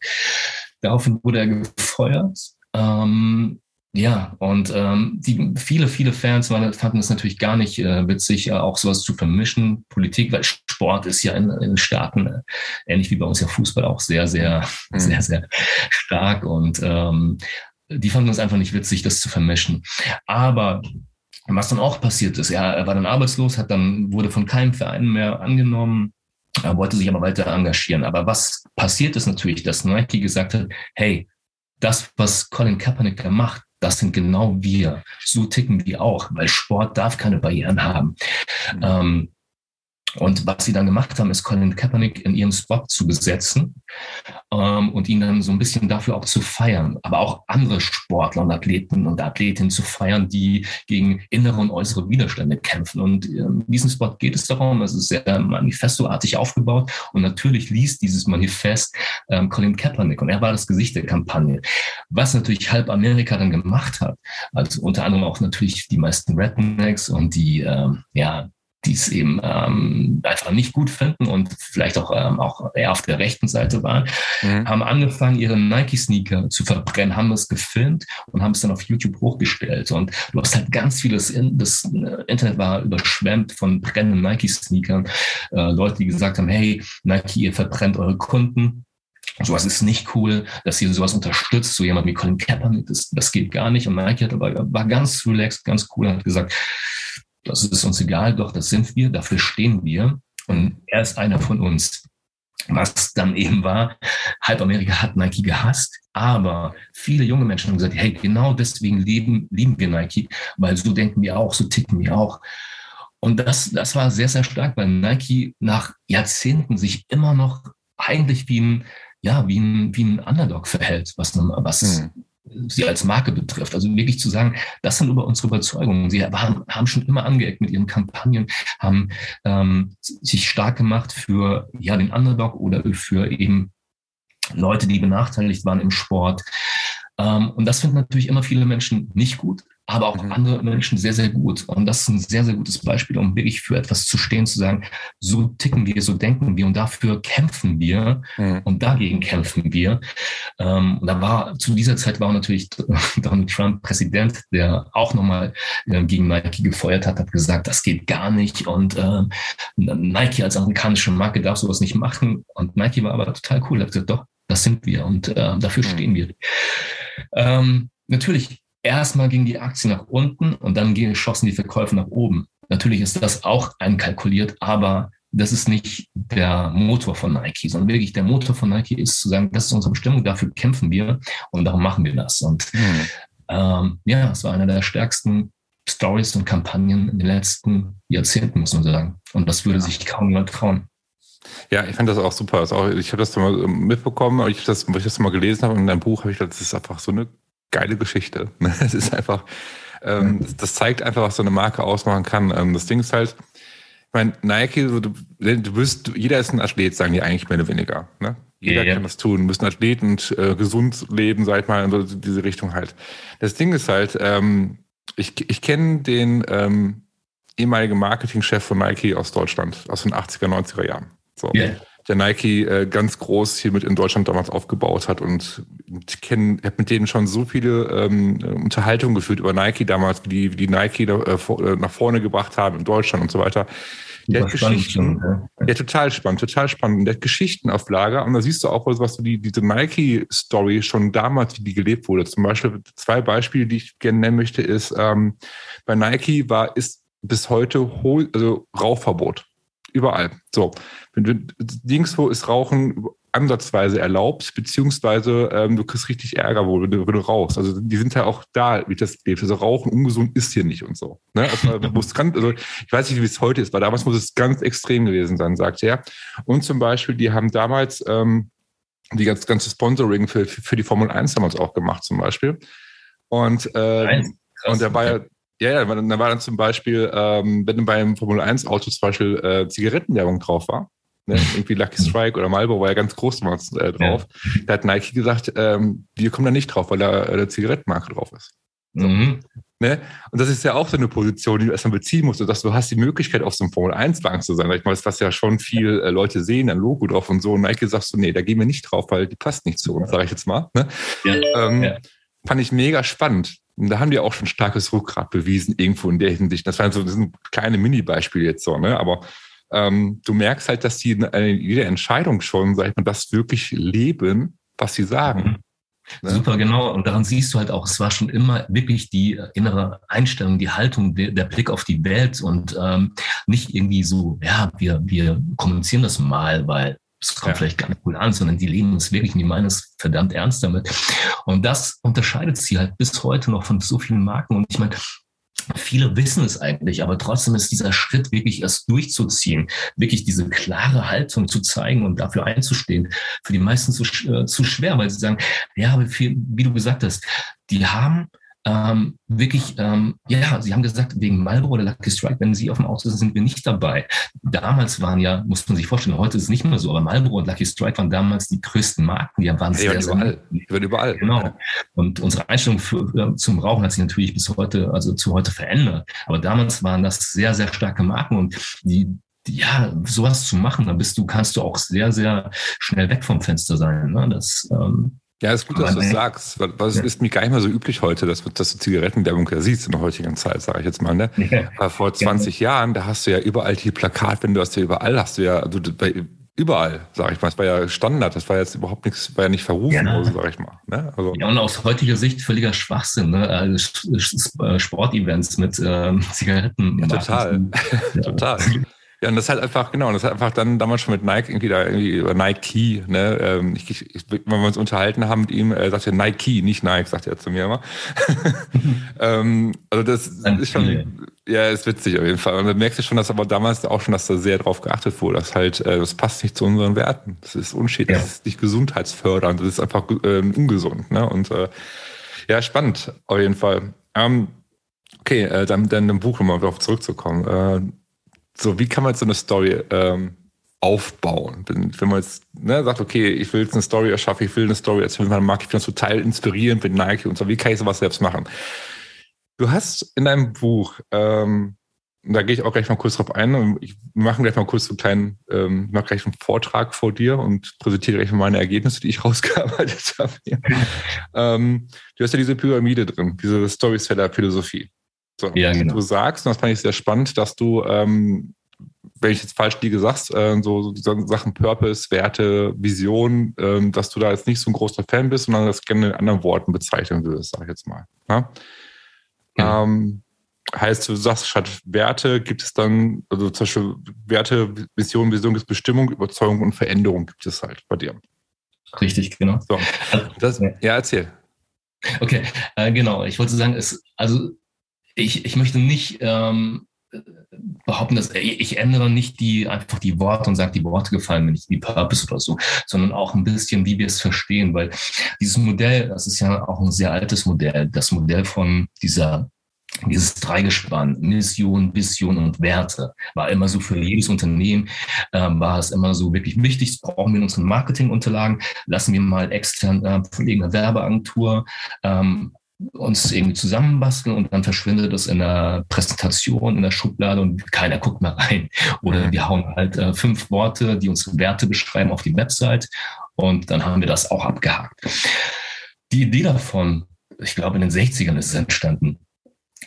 Daraufhin wurde er gefeuert. Ähm, ja, und ähm, die, viele, viele Fans waren, fanden es natürlich gar nicht äh, witzig, äh, auch sowas zu vermischen. Politik, weil Sport ist ja in, den Staaten, äh, ähnlich wie bei uns ja Fußball, auch sehr, sehr, mhm. sehr, sehr stark. Und ähm, die fanden es einfach nicht witzig, das zu vermischen. Aber was dann auch passiert ist, ja, er war dann arbeitslos, hat dann, wurde von keinem Verein mehr angenommen, er wollte sich aber weiter engagieren. Aber was passiert ist natürlich, dass Nike gesagt hat, hey, das, was Colin Kaepernick da macht, das sind genau wir. So ticken wir auch, weil Sport darf keine Barrieren haben. Mhm. Ähm, Und was sie dann gemacht haben, ist Colin Kaepernick in ihren Spot zu besetzen ähm, und ihn dann so ein bisschen dafür auch zu feiern, aber auch andere Sportler und Athleten und Athletinnen zu feiern, die gegen innere und äußere Widerstände kämpfen. Und ähm, in diesem Spot geht es darum, es ist sehr manifestoartig aufgebaut und natürlich liest dieses Manifest ähm, Colin Kaepernick und er war das Gesicht der Kampagne. Was natürlich halb Amerika dann gemacht hat, also unter anderem auch natürlich die meisten Rednecks und die ähm, ja die es eben ähm, einfach nicht gut finden und vielleicht auch, ähm, auch eher auf der rechten Seite waren, mhm. haben angefangen, ihre Nike-Sneaker zu verbrennen, haben das gefilmt und haben es dann auf YouTube hochgestellt. Und du hast halt ganz vieles, in, das äh, Internet war überschwemmt von brennenden Nike-Sneakern. Äh, Leute, die gesagt haben, hey, Nike, ihr verbrennt eure Kunden. Sowas ist nicht cool, dass ihr sowas unterstützt. So jemand wie Colin Kaepernick, das, das geht gar nicht. Und Nike hat aber, war ganz relaxed, ganz cool und hat gesagt, das ist uns egal, doch das sind wir, dafür stehen wir. Und er ist einer von uns. Was dann eben war, halb Amerika hat Nike gehasst, aber viele junge Menschen haben gesagt, hey, genau deswegen lieben, lieben wir Nike, weil so denken wir auch, so ticken wir auch. Und das, das war sehr, sehr stark, weil Nike nach Jahrzehnten sich immer noch eigentlich wie ein, ja, wie ein, wie ein Underdog verhält, was, was hm sie als Marke betrifft. Also wirklich zu sagen, das sind über unsere Überzeugungen. Sie waren, haben schon immer angeeckt mit ihren Kampagnen, haben ähm, sich stark gemacht für ja den Underdog oder für eben Leute, die benachteiligt waren im Sport. Ähm, und das finden natürlich immer viele Menschen nicht gut aber auch mhm. andere Menschen sehr, sehr gut. Und das ist ein sehr, sehr gutes Beispiel, um wirklich für etwas zu stehen, zu sagen, so ticken wir, so denken wir und dafür kämpfen wir mhm. und dagegen kämpfen wir. Ähm, und da war, zu dieser Zeit war natürlich Donald Trump Präsident, der auch nochmal äh, gegen Nike gefeuert hat, hat gesagt, das geht gar nicht und äh, Nike als amerikanische Marke darf sowas nicht machen. Und Nike war aber total cool, hat gesagt, doch, das sind wir und äh, dafür mhm. stehen wir. Ähm, natürlich, erstmal ging die Aktie nach unten und dann schossen die Verkäufe nach oben. Natürlich ist das auch einkalkuliert, aber das ist nicht der Motor von Nike, sondern wirklich der Motor von Nike ist zu sagen, das ist unsere Bestimmung, dafür kämpfen wir und darum machen wir das. Und mhm. ähm, ja, es war einer der stärksten Stories und Kampagnen in den letzten Jahrzehnten, muss man sagen. Und das würde sich kaum jemand trauen. Ja, ich fand das auch super. Auch, ich habe das mal mitbekommen, ich das, ich das mal gelesen habe in deinem Buch, habe ich gedacht, das ist einfach so eine geile Geschichte. Es ist einfach, ähm, das, das, zeigt einfach, was so eine Marke ausmachen kann. Ähm, das Ding ist halt, ich meine, Nike, du, du bist, jeder ist ein Athlet, sagen die eigentlich mehr oder weniger. Ne? Jeder ja, kann das tun. Du bist ein Athlet und äh, gesund leben, sag mal, in so diese Richtung halt. Das Ding ist halt, ähm, ich, ich kenne den ähm, ehemaligen Marketingchef von Nike aus Deutschland, aus den 80er, 90er Jahren. So. Yeah der Nike äh, ganz groß hier mit in Deutschland damals aufgebaut hat und ich kenne, habe mit denen schon so viele ähm, Unterhaltungen geführt über Nike damals, wie die, wie die Nike da, äh, vor, äh, nach vorne gebracht haben in Deutschland und so weiter. Der hat Geschichten, ja. ja. total spannend, total spannend. Der hat Geschichten auf Lager und da siehst du auch, was du die, diese Nike-Story schon damals, wie die gelebt wurde. Zum Beispiel zwei Beispiele, die ich gerne nennen möchte, ist ähm, bei Nike war ist bis heute also Rauchverbot überall. So, nirgendwo ist Rauchen ansatzweise erlaubt, beziehungsweise ähm, du kriegst richtig Ärger wenn du, wenn du rauchst. Also die sind ja auch da, wie das lebt. Also Rauchen ungesund ist hier nicht und so. Ne? Also, muss ganz, also ich weiß nicht, wie es heute ist, weil damals muss es ganz extrem gewesen sein, sagt er. Und zum Beispiel, die haben damals ähm, die ganze, ganze Sponsoring für, für die Formel 1 damals auch gemacht, zum Beispiel. Und, äh, und der war ja, ja, ja, da war dann zum Beispiel, ähm, wenn beim Formel 1 Auto zum Beispiel äh, Zigarettenwerbung drauf war, ne, irgendwie Lucky Strike oder Marlboro war ja ganz groß damals äh, drauf, ja. da hat Nike gesagt, ähm, wir kommen da nicht drauf, weil da äh, Zigarettenmarke drauf ist. So. Mhm. Ne? Und das ist ja auch so eine Position, die du erstmal beziehen musst, dass du hast die Möglichkeit, auf so einem Formel 1-Wagen zu sein. Ich meine, das was ja schon viel äh, Leute sehen, ein Logo drauf und so. Und Nike sagst du, nee, da gehen wir nicht drauf, weil die passt nicht zu uns, sage ich jetzt mal. Ne? Ja. Ähm, ja. Fand ich mega spannend. Und da haben die auch schon starkes Rückgrat bewiesen, irgendwo in der Hinsicht. Das waren so das sind kleine Mini-Beispiele jetzt so, ne? Aber ähm, du merkst halt, dass die in jeder Entscheidung schon, sag ich mal, das wirklich leben, was sie sagen. Mhm. Ne? Super, genau. Und daran siehst du halt auch, es war schon immer wirklich die innere Einstellung, die Haltung, der, der Blick auf die Welt und ähm, nicht irgendwie so, ja, wir, wir kommunizieren das mal, weil es kommt ja. vielleicht ganz cool an, sondern die leben es wirklich und die meinen es verdammt ernst damit. Und das unterscheidet sie halt bis heute noch von so vielen Marken. Und ich meine, Viele wissen es eigentlich, aber trotzdem ist dieser Schritt wirklich erst durchzuziehen, wirklich diese klare Haltung zu zeigen und dafür einzustehen, für die meisten zu, äh, zu schwer, weil sie sagen, ja, aber viel, wie du gesagt hast, die haben ähm, wirklich, ähm, ja, sie haben gesagt, wegen Marlboro oder Lucky Strike, wenn sie auf dem Auto sind, sind wir nicht dabei. Damals waren ja, muss man sich vorstellen, heute ist es nicht mehr so, aber Marlboro und Lucky Strike waren damals die größten Marken, die waren sehr, sehr überall. Werden überall. Genau. Und unsere Einstellung für, äh, zum Rauchen hat sich natürlich bis heute, also zu heute verändert. Aber damals waren das sehr, sehr starke Marken und die, ja, sowas zu machen, dann bist du, kannst du auch sehr, sehr schnell weg vom Fenster sein. Ne? Das, ähm, ja, ist gut, dass du es sagst. Es ja. ist mir gar nicht mehr so üblich heute, dass, dass du Zigarettenwerbung ja siehst in der heutigen Zeit, sage ich jetzt mal. Ne? Ja. Aber vor 20 ja. Jahren, da hast du ja überall die Plakat, wenn du hast ja überall, hast du ja, also bei, überall, sage ich mal. Das war ja Standard, das war jetzt überhaupt nichts, war ja nicht verrufen, ja. sage ich mal. Ne? Also. Ja, und aus heutiger Sicht völliger Schwachsinn, ne? Also äh, Sportevents mit ähm, Zigaretten. Ja, total, total. Ja, und das halt einfach, genau, das hat einfach dann damals schon mit Nike irgendwie da irgendwie über Nike, ne, ähm, ich, ich, wenn wir uns unterhalten haben mit ihm, er sagte Nike, nicht Nike, sagt er zu mir immer. ähm, also das ist schon, ja, ist witzig auf jeden Fall. Und dann merkst du schon, dass aber damals auch schon, dass da sehr drauf geachtet wurde, dass halt, äh, das passt nicht zu unseren Werten. Das ist unschädlich, ja. das ist nicht gesundheitsfördernd, das ist einfach ähm, ungesund, ne, und äh, ja, spannend auf jeden Fall. Ähm, okay, äh, dann, dann im Buch, um mal darauf zurückzukommen. Äh, so, wie kann man jetzt so eine Story ähm, aufbauen? Wenn, wenn man jetzt ne, sagt, okay, ich will jetzt eine Story erschaffen, ich will eine Story erzählen, man mag ich das total inspirierend mit Nike und so, wie kann ich sowas selbst machen? Du hast in deinem Buch, ähm, da gehe ich auch gleich mal kurz drauf ein und ich mache gleich mal kurz so einen kleinen, ähm, mache gleich einen Vortrag vor dir und präsentiere gleich mal meine Ergebnisse, die ich rausgearbeitet habe. ähm, du hast ja diese Pyramide drin, diese Storyseller-Philosophie. So, ja, genau. Du sagst, und das fand ich sehr spannend, dass du, ähm, wenn ich jetzt falsch liege, sagst, äh, so, so, Sachen Purpose, Werte, Vision, ähm, dass du da jetzt nicht so ein großer Fan bist, sondern das gerne in anderen Worten bezeichnen würdest, sag ich jetzt mal. Ja? Ja. Ähm, heißt, du sagst, statt Werte gibt es dann, also zum Beispiel Werte, Vision, Vision ist Bestimmung, Überzeugung und Veränderung gibt es halt bei dir. Richtig, genau. So, das, ja, erzähl. Okay, äh, genau. Ich wollte sagen, es, also ich, ich möchte nicht ähm, behaupten, dass ich ändere nicht die einfach die Worte und sage, die Worte gefallen mir nicht, die Purpose oder so, sondern auch ein bisschen, wie wir es verstehen, weil dieses Modell, das ist ja auch ein sehr altes Modell, das Modell von dieser dieses Dreigespann, Mission, Vision und Werte, war immer so für jedes Unternehmen, ähm, war es immer so wirklich wichtig, brauchen wir in unseren Marketingunterlagen, lassen wir mal extern äh, von irgendeiner Werbeagentur ähm, uns irgendwie zusammenbasteln und dann verschwindet es in der Präsentation, in der Schublade und keiner guckt mehr rein. Oder wir hauen halt äh, fünf Worte, die unsere Werte beschreiben, auf die Website und dann haben wir das auch abgehakt. Die Idee davon, ich glaube in den 60ern ist es entstanden,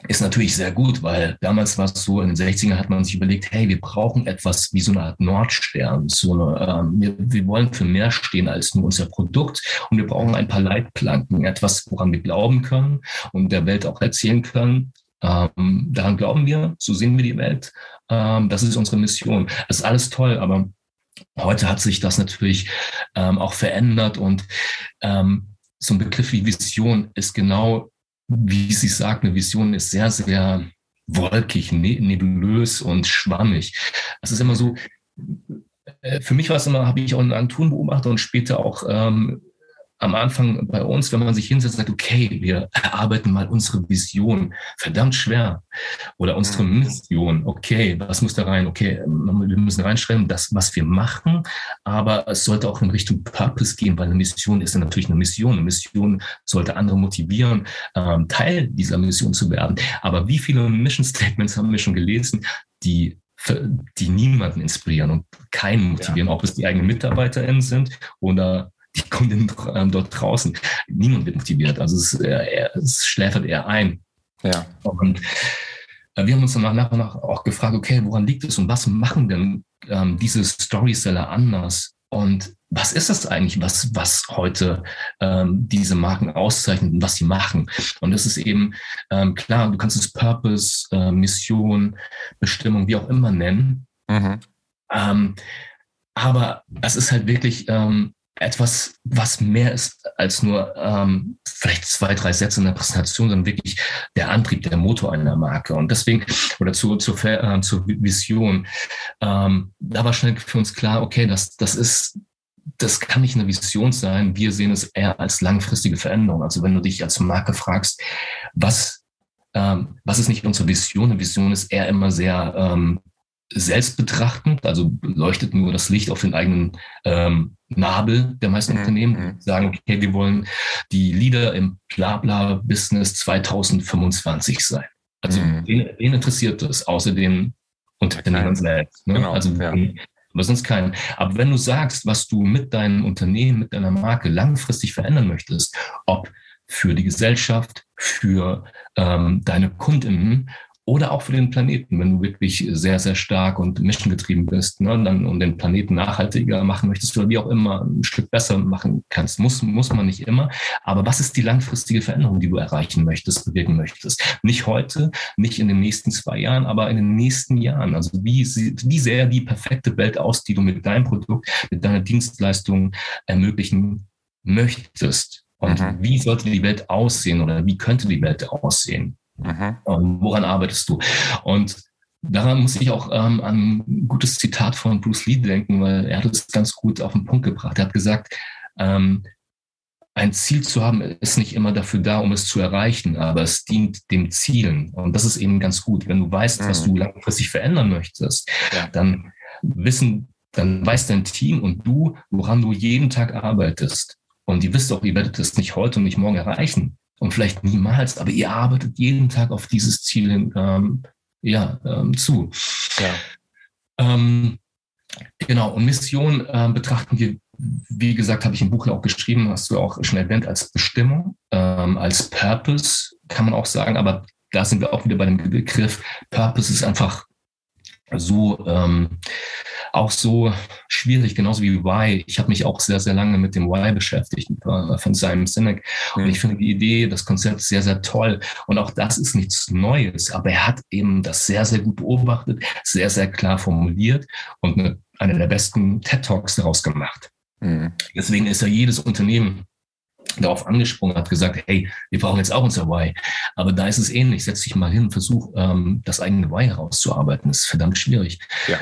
ist natürlich sehr gut, weil damals war es so, in den 60ern hat man sich überlegt, hey, wir brauchen etwas wie so eine Art Nordstern. So eine, ähm, wir, wir wollen für mehr stehen als nur unser Produkt und wir brauchen ein paar Leitplanken, etwas, woran wir glauben können und der Welt auch erzählen können. Ähm, daran glauben wir, so sehen wir die Welt. Ähm, das ist unsere Mission. Das ist alles toll, aber heute hat sich das natürlich ähm, auch verändert und ähm, so ein Begriff wie Vision ist genau wie sie sagt, eine Vision ist sehr, sehr wolkig, ne-, nebulös und schwammig. Es ist immer so, äh, für mich war es immer, habe ich auch in Antun beobachtet und später auch ähm, am Anfang bei uns, wenn man sich hinsetzt und sagt, okay, wir erarbeiten mal unsere Vision, verdammt schwer. Oder unsere mhm. Mission, okay, was muss da rein? Okay, wir müssen reinschreiben, das, was wir machen, aber es sollte auch in Richtung Purpose gehen, weil eine Mission ist ja natürlich eine Mission. Eine Mission sollte andere motivieren, ähm, Teil dieser Mission zu werden. Aber wie viele Mission Statements haben wir schon gelesen, die die niemanden inspirieren und keinen motivieren, ja. ob es die eigenen MitarbeiterInnen sind oder die Kunden ähm, dort draußen. Niemand wird motiviert. Also es, äh, es schläfert eher ein. Ja. Und äh, wir haben uns dann nach und nach auch gefragt, okay, woran liegt es und was machen denn ähm, diese Storyseller anders? Und was ist das eigentlich, was, was heute ähm, diese Marken auszeichnet und was sie machen? Und das ist eben, ähm, klar, du kannst es Purpose, äh, Mission, Bestimmung, wie auch immer nennen. Mhm. Ähm, aber es ist halt wirklich ähm, etwas, was mehr ist als nur ähm, vielleicht zwei, drei Sätze in der Präsentation, sondern wirklich der Antrieb, der Motor einer Marke. Und deswegen, oder zu, zu, äh, zur Vision, ähm, da war schnell für uns klar, okay, das, das ist, das kann nicht eine Vision sein. Wir sehen es eher als langfristige Veränderung. Also wenn du dich als Marke fragst, was, ähm, was ist nicht unsere Vision? Eine Vision ist eher immer sehr ähm, selbstbetrachtend, also leuchtet nur das Licht auf den eigenen ähm, Nabel der meisten mhm. Unternehmen, die mhm. sagen, okay, wir wollen die Leader im Blabla-Business 2025 sein. Also mhm. wen, wen, interessiert das, außer den Unternehmen selbst? Ne? Genau, also ja. aber sonst keinen. Aber wenn du sagst, was du mit deinem Unternehmen, mit deiner Marke langfristig verändern möchtest, ob für die Gesellschaft, für ähm, deine Kundinnen oder auch für den Planeten, wenn du wirklich sehr, sehr stark und mischengetrieben bist, ne, dann und den Planeten nachhaltiger machen möchtest oder wie auch immer ein Stück besser machen kannst. Muss, muss man nicht immer. Aber was ist die langfristige Veränderung, die du erreichen möchtest, bewirken möchtest? Nicht heute, nicht in den nächsten zwei Jahren, aber in den nächsten Jahren. Also wie, wie sehr die perfekte Welt aus, die du mit deinem Produkt, mit deiner Dienstleistung ermöglichen möchtest. Und mhm. wie sollte die Welt aussehen oder wie könnte die Welt aussehen? Mhm. Und woran arbeitest du? Und daran muss ich auch ähm, an ein gutes Zitat von Bruce Lee denken, weil er hat es ganz gut auf den Punkt gebracht. Er hat gesagt, ähm, ein Ziel zu haben ist nicht immer dafür da, um es zu erreichen, aber es dient dem Zielen. Und das ist eben ganz gut. Wenn du weißt, mhm. was du langfristig verändern möchtest, ja. dann wissen, dann weiß dein Team und du, woran du jeden Tag arbeitest. Und ihr wisst auch, ihr werdet es nicht heute und nicht morgen erreichen und vielleicht niemals, aber ihr arbeitet jeden Tag auf dieses Ziel ähm, ja, ähm, zu. Ja. Ähm, genau, und Mission äh, betrachten wir, wie gesagt, habe ich im Buch ja auch geschrieben, hast du auch schon erwähnt, als Bestimmung, ähm, als Purpose, kann man auch sagen, aber da sind wir auch wieder bei dem Begriff. Purpose ist einfach so ähm, auch so schwierig, genauso wie Why. Ich habe mich auch sehr, sehr lange mit dem Why beschäftigt, von Simon Sinek. Und mhm. ich finde die Idee, das Konzept sehr, sehr toll. Und auch das ist nichts Neues, aber er hat eben das sehr, sehr gut beobachtet, sehr, sehr klar formuliert und eine, eine der besten TED Talks daraus gemacht. Mhm. Deswegen ist ja jedes Unternehmen darauf angesprungen, hat gesagt, hey, wir brauchen jetzt auch unser Why. Aber da ist es ähnlich. Setz dich mal hin, versuch ähm, das eigene Why herauszuarbeiten. Das ist verdammt schwierig. Ja.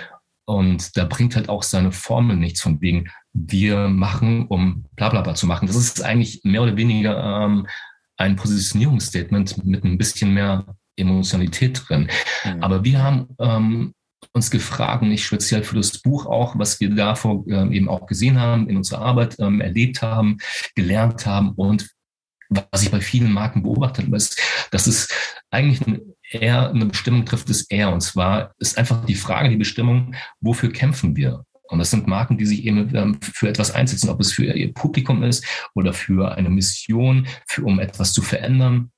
Und da bringt halt auch seine Formel nichts von wegen, wir machen, um bla bla bla zu machen. Das ist eigentlich mehr oder weniger ähm, ein Positionierungsstatement mit ein bisschen mehr Emotionalität drin. Mhm. Aber wir haben ähm, uns gefragt, nicht speziell für das Buch auch, was wir davor ähm, eben auch gesehen haben, in unserer Arbeit ähm, erlebt haben, gelernt haben und was ich bei vielen Marken beobachtet habe, ist, dass es eigentlich ein eher eine Bestimmung trifft es eher. Und zwar ist einfach die Frage, die Bestimmung, wofür kämpfen wir? Und das sind Marken, die sich eben ähm, für etwas einsetzen, ob es für ihr Publikum ist oder für eine Mission, für, um etwas zu verändern,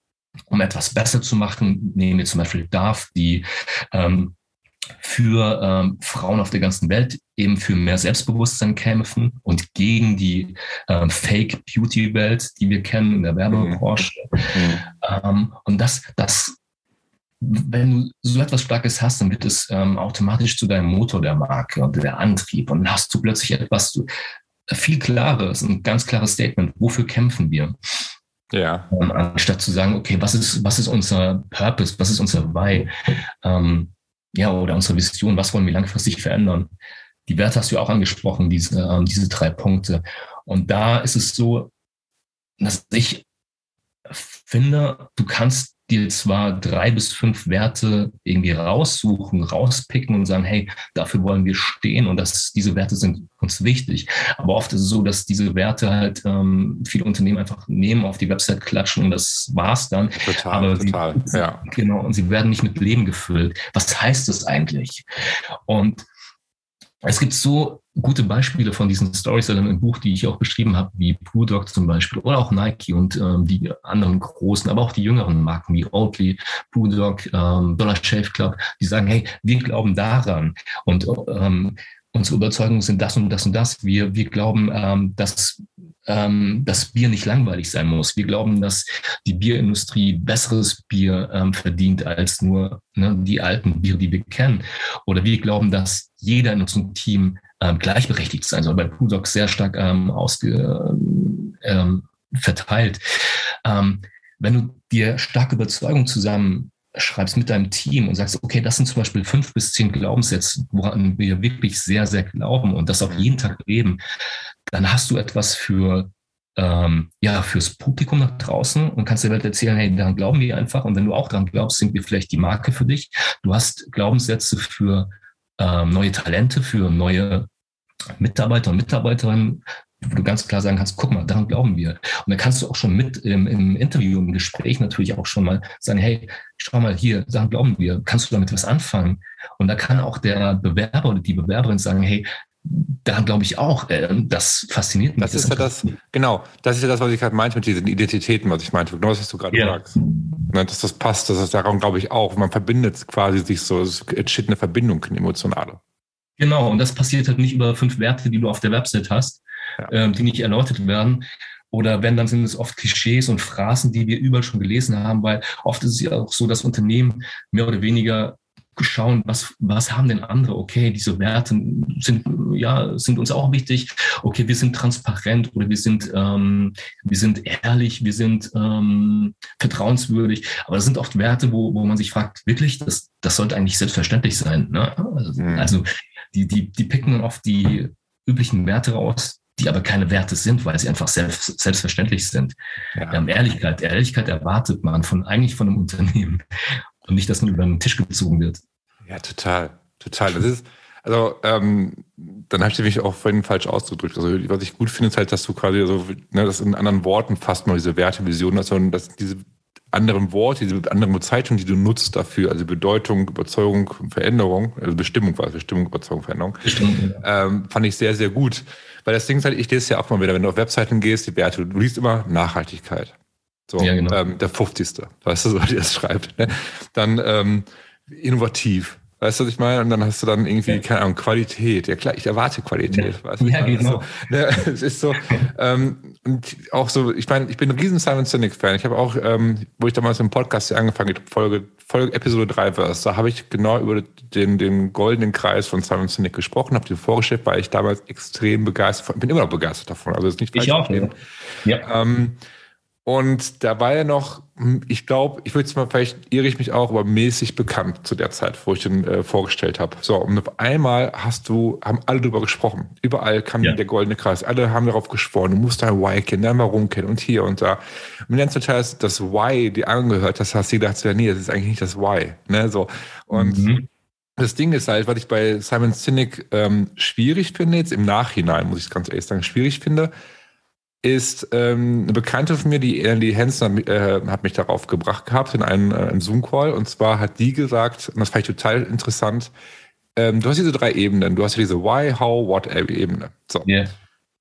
um etwas besser zu machen. Nehmen wir zum Beispiel DARF, die ähm, für ähm, Frauen auf der ganzen Welt eben für mehr Selbstbewusstsein kämpfen und gegen die ähm, Fake Beauty Welt, die wir kennen in der Werbebranche. Mhm. Ähm, und das, das wenn du so etwas Starkes hast, dann wird es ähm, automatisch zu deinem Motor der Marke und der Antrieb. Und dann hast du plötzlich etwas viel klares, ein ganz klares Statement. Wofür kämpfen wir? Ja. Ähm, anstatt zu sagen, okay, was ist, was ist unser Purpose? Was ist unser Why? Ähm, ja, oder unsere Vision? Was wollen wir langfristig verändern? Die Werte hast du auch angesprochen, diese, ähm, diese drei Punkte. Und da ist es so, dass ich finde, du kannst dir zwar drei bis fünf Werte irgendwie raussuchen, rauspicken und sagen, hey, dafür wollen wir stehen und das, diese Werte sind uns wichtig. Aber oft ist es so, dass diese Werte halt ähm, viele Unternehmen einfach nehmen, auf die Website klatschen und das war's dann. Total, Aber total, sie, ja. Genau, und sie werden nicht mit Leben gefüllt. Was heißt das eigentlich? Und es gibt so gute Beispiele von diesen Storysellern im Buch, die ich auch beschrieben habe, wie Brewdog zum Beispiel oder auch Nike und ähm, die anderen großen, aber auch die jüngeren Marken wie Oatly, Brewdog, ähm, Dollar Shave Club, die sagen, hey, wir glauben daran und ähm, unsere Überzeugungen sind das und das und das. Wir, wir glauben, ähm, dass ähm, dass Bier nicht langweilig sein muss. Wir glauben, dass die Bierindustrie besseres Bier ähm, verdient als nur ne, die alten Biere, die wir kennen. Oder wir glauben, dass jeder in unserem Team ähm, gleichberechtigt sein soll. Bei Pudoc sehr stark ähm, ausge, ähm, verteilt. Ähm, wenn du dir starke Überzeugung zusammenschreibst mit deinem Team und sagst, okay, das sind zum Beispiel fünf bis zehn Glaubenssätze, woran wir wirklich sehr, sehr glauben und das auch jeden Tag leben, dann hast du etwas für ähm, ja, fürs Publikum nach draußen und kannst der Welt erzählen, hey, daran glauben wir einfach. Und wenn du auch daran glaubst, sind wir vielleicht die Marke für dich. Du hast Glaubenssätze für ähm, neue Talente, für neue Mitarbeiter und Mitarbeiterinnen, wo du ganz klar sagen kannst, guck mal, daran glauben wir. Und dann kannst du auch schon mit im, im Interview, im Gespräch natürlich auch schon mal sagen, hey, schau mal hier, daran glauben wir, kannst du damit was anfangen? Und da kann auch der Bewerber oder die Bewerberin sagen, hey, daran glaube ich auch. Äh, das fasziniert mich. Das ist ja das, genau, das ist ja das, was ich gerade meinte mit diesen Identitäten, was ich meinte. Genau das, was du gerade ja. sagst. Ne, dass das passt, das ist daran glaube ich auch. Man verbindet quasi sich so, es entsteht eine Verbindung, eine emotionale. Genau, und das passiert halt nicht über fünf Werte, die du auf der Website hast, ja. ähm, die nicht erläutert werden. Oder wenn, dann sind es oft Klischees und Phrasen, die wir überall schon gelesen haben, weil oft ist es ja auch so, dass Unternehmen mehr oder weniger schauen, was, was haben denn andere? Okay, diese Werte sind, ja, sind uns auch wichtig. Okay, wir sind transparent oder wir sind, ähm, wir sind ehrlich, wir sind ähm, vertrauenswürdig. Aber das sind oft Werte, wo, wo man sich fragt, wirklich, das, das sollte eigentlich selbstverständlich sein. Ne? Also, mhm. also die, die, die picken dann oft die üblichen Werte raus, die aber keine Werte sind, weil sie einfach selbst, selbstverständlich sind. Ja. Ähm, Ehrlichkeit, Ehrlichkeit erwartet man von eigentlich von einem Unternehmen und nicht, dass man über den Tisch gezogen wird. Ja, total, total. Das ist, also ähm, dann habe ich mich auch vorhin falsch ausgedrückt. Also was ich gut finde, ist halt, dass du quasi so, ne, das in anderen Worten fast mal diese Wertevision hast, sondern dass diese anderen Worte, diese anderen Bezeichnungen, die du nutzt dafür, also Bedeutung, Überzeugung, Veränderung, also Bestimmung war es, Bestimmung, Überzeugung, Veränderung, Bestimmung, ja. ähm, fand ich sehr, sehr gut. Weil das Ding ist halt, ich lese es ja auch mal wieder, wenn du auf Webseiten gehst, die Werte, du liest immer Nachhaltigkeit. So, ja, genau. ähm, der 50. Weißt du, so wie das schreibt. Ne? Dann ähm, innovativ. Weißt du, was ich meine? Und dann hast du dann irgendwie, ja. keine Ahnung, Qualität. Ja klar, ich erwarte Qualität. Ja, weißt du, ja genau. So, ne, es ist so, ähm, und auch so, ich meine, ich bin ein riesen Simon Sinek-Fan. Ich habe auch, ähm, wo ich damals im Podcast angefangen habe, Folge, Folge Episode 3 war da habe ich genau über den, den goldenen Kreis von Simon Sinek gesprochen, habe dir vorgestellt, weil ich damals extrem begeistert, bin immer noch begeistert davon. Also ist nicht falsch. Ich auch, ja. ja. Ähm, und da war er noch, hm, ich glaube, ich würde es mal, vielleicht irre ich mich auch, aber mäßig bekannt zu der Zeit, wo ich den äh, vorgestellt habe. So, und auf einmal hast du, haben alle darüber gesprochen. Überall kam ja. der goldene Kreis. Alle haben darauf geschworen, du musst dein Why kennen, dein Warum kennen und hier und da. Und dann total das Why, die angehört hast, hast du gedacht, ja, nee, das ist eigentlich nicht das Why. Ne? So. Und mhm. das Ding ist halt, was ich bei Simon Sinek ähm, schwierig finde, jetzt im Nachhinein, muss ich ganz ehrlich sagen, schwierig finde, ist ähm, eine Bekannte von mir, die Andy Hansen äh, hat mich darauf gebracht gehabt in einem, äh, Zoom-Call. Und zwar hat die gesagt, und das fand ich total interessant, ähm, du hast diese drei Ebenen. Du hast ja diese Why, How, What-Ebene. So. Yeah.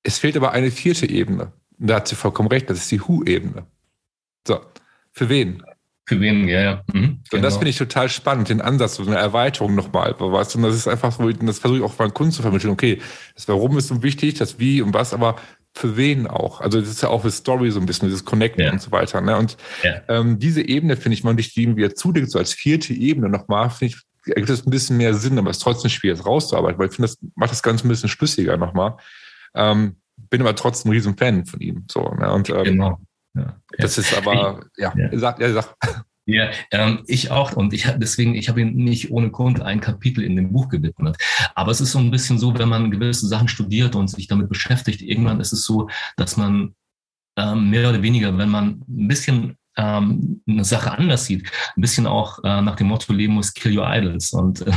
Es fehlt aber eine vierte Ebene. Und da hat sie vollkommen recht, das ist die Who-Ebene. So. Für wen? Für wen, ja, ja. Mhm, und genau. das finde ich total spannend, den Ansatz, so eine Erweiterung nochmal. Weißt du, und das ist einfach so, das versuche ich auch meinen Kunden zu vermitteln. Okay, das Warum ist so wichtig, das Wie und was, aber für wen auch. Also das ist ja auch für Story so ein bisschen, dieses Connecten ja. und so weiter. Ne? Und ja. ähm, diese Ebene finde ich, wenn man dich die wieder zudeckt, so als vierte Ebene nochmal, finde ich, ergibt das ein bisschen mehr Sinn, aber es ist trotzdem schwierig, rauszuarbeiten, weil ich finde, das macht das Ganze ein bisschen schlüssiger nochmal. Ähm, bin aber trotzdem ein riesen Fan von ihm. So, ne? Und ähm, genau. Ja. Das ist aber, ja, ja. sag, ja, sag. Ja, ähm, ich auch. Und ich deswegen, ich habe ihm nicht ohne Grund ein Kapitel in dem Buch gewidmet. Aber es ist so ein bisschen so, wenn man gewisse Sachen studiert und sich damit beschäftigt, irgendwann ist es so, dass man ähm, mehr oder weniger, wenn man ein bisschen ähm, eine Sache anders sieht, ein bisschen auch äh, nach dem Motto leben muss, kill your idols. Und äh,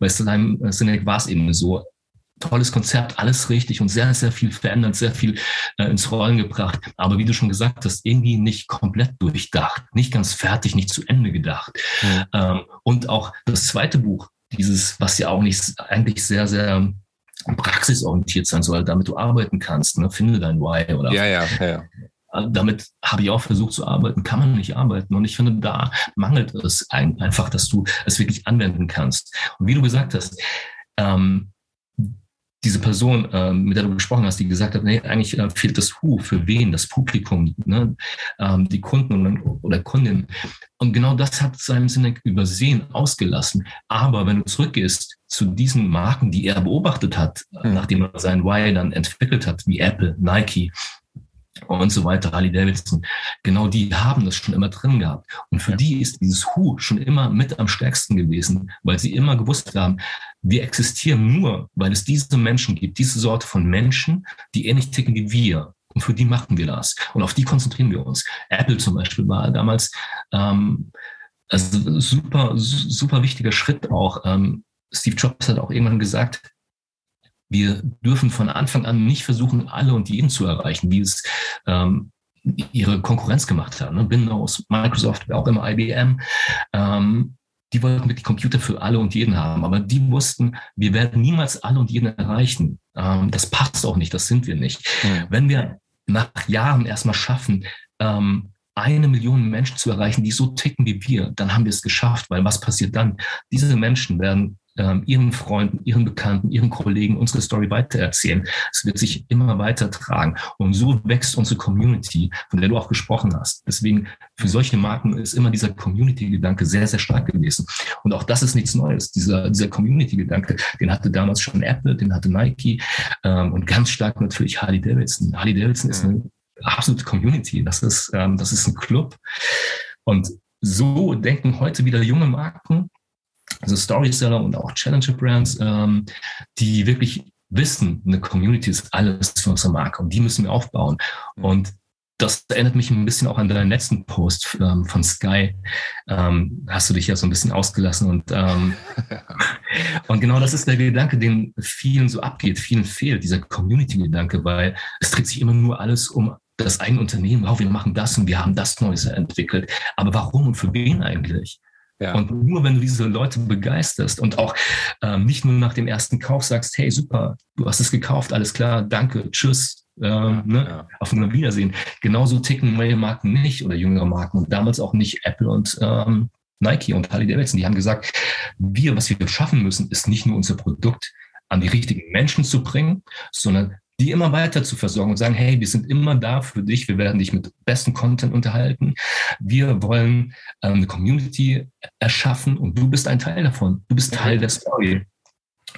bei Slime Sinek war es eben so tolles Konzept, alles richtig und sehr, sehr viel verändert, sehr viel äh, ins Rollen gebracht. Aber wie du schon gesagt hast, irgendwie nicht komplett durchdacht, nicht ganz fertig, nicht zu Ende gedacht. Mhm. Ähm, und auch das zweite Buch, dieses, was ja auch nicht eigentlich sehr, sehr praxisorientiert sein soll, damit du arbeiten kannst, ne? finde dein Why oder ja, ja, ja. Äh, damit habe ich auch versucht zu arbeiten, kann man nicht arbeiten. Und ich finde, da mangelt es einfach, dass du es wirklich anwenden kannst. Und wie du gesagt hast, ähm, diese Person, ähm, mit der du gesprochen hast, die gesagt hat, nee, eigentlich äh, fehlt das Who, für wen, das Publikum, ne? ähm, die Kunden oder Kundinnen. Und genau das hat seinem Sinne übersehen, ausgelassen. Aber wenn du zurückgehst zu diesen Marken, die er beobachtet hat, mhm. nachdem er sein Why dann entwickelt hat, wie Apple, Nike, und so weiter, Harley Davidson, genau die haben das schon immer drin gehabt. Und für ja. die ist dieses Who schon immer mit am stärksten gewesen, weil sie immer gewusst haben, wir existieren nur, weil es diese Menschen gibt, diese Sorte von Menschen, die ähnlich ticken wie wir. Und für die machen wir das. Und auf die konzentrieren wir uns. Apple zum Beispiel war damals ähm, also super, super wichtiger Schritt auch. Ähm, Steve Jobs hat auch irgendwann gesagt, wir dürfen von Anfang an nicht versuchen, alle und jeden zu erreichen, wie es ähm, ihre Konkurrenz gemacht hat. Ne? Windows, Microsoft, auch immer IBM. Ähm, die wollten wirklich Computer für alle und jeden haben, aber die wussten, wir werden niemals alle und jeden erreichen. Ähm, das passt auch nicht, das sind wir nicht. Mhm. Wenn wir nach Jahren erstmal schaffen, ähm, eine Million Menschen zu erreichen, die so ticken wie wir, dann haben wir es geschafft, weil was passiert dann? Diese Menschen werden ähm, ihren Freunden, ihren Bekannten, ihren Kollegen unsere Story weitererzählen. Es wird sich immer weiter tragen. Und so wächst unsere Community, von der du auch gesprochen hast. Deswegen für solche Marken ist immer dieser Community-Gedanke sehr, sehr stark gewesen. Und auch das ist nichts Neues. Dieser, dieser Community-Gedanke, den hatte damals schon Apple, den hatte Nike ähm, und ganz stark natürlich Harley Davidson. Harley Davidson ist eine absolute Community. Das ist, ähm, das ist ein Club. Und so denken heute wieder junge Marken, also Storyseller und auch Challenger Brands, ähm, die wirklich wissen, eine Community ist alles für unsere Marke und die müssen wir aufbauen. Mhm. Und das erinnert mich ein bisschen auch an deinen letzten Post ähm, von Sky. Ähm, hast du dich ja so ein bisschen ausgelassen und, ähm, und genau das ist der Gedanke, den vielen so abgeht, vielen fehlt, dieser Community-Gedanke, weil es dreht sich immer nur alles um das eigene Unternehmen. Wow, wir machen das und wir haben das Neues entwickelt. Aber warum und für wen eigentlich? Ja. Und nur wenn du diese Leute begeisterst und auch ähm, nicht nur nach dem ersten Kauf sagst, hey, super, du hast es gekauft, alles klar, danke, tschüss, ähm, ja, ne? Ja. auf ein Wiedersehen. Genauso ticken neue Marken nicht oder jüngere Marken und damals auch nicht Apple und ähm, Nike und Harley Davidson. Die haben gesagt, wir, was wir schaffen müssen, ist nicht nur unser Produkt an die richtigen Menschen zu bringen, sondern die immer weiter zu versorgen und sagen, hey, wir sind immer da für dich, wir werden dich mit besten Content unterhalten. Wir wollen ähm, eine Community erschaffen und du bist ein Teil davon. Du bist Teil der Story.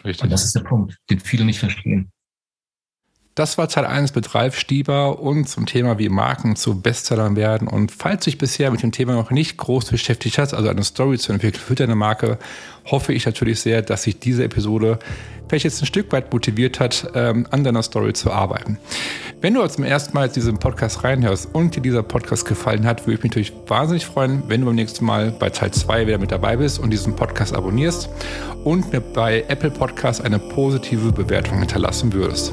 Richtig. Und das ist der Punkt, den viele nicht verstehen. Das war Teil 1 mit Ralf Stieber und zum Thema, wie Marken zu Bestsellern werden. Und falls sich bisher mit dem Thema noch nicht groß beschäftigt hast, also eine Story zu entwickeln für deine Marke, hoffe ich natürlich sehr, dass sich diese Episode vielleicht jetzt ein Stück weit motiviert hat, ähm, an deiner Story zu arbeiten. Wenn du zum ersten Mal diesen Podcast reinhörst und dir dieser Podcast gefallen hat, würde ich mich natürlich wahnsinnig freuen, wenn du beim nächsten Mal bei Teil 2 wieder mit dabei bist und diesen Podcast abonnierst und mir bei Apple Podcast eine positive Bewertung hinterlassen würdest.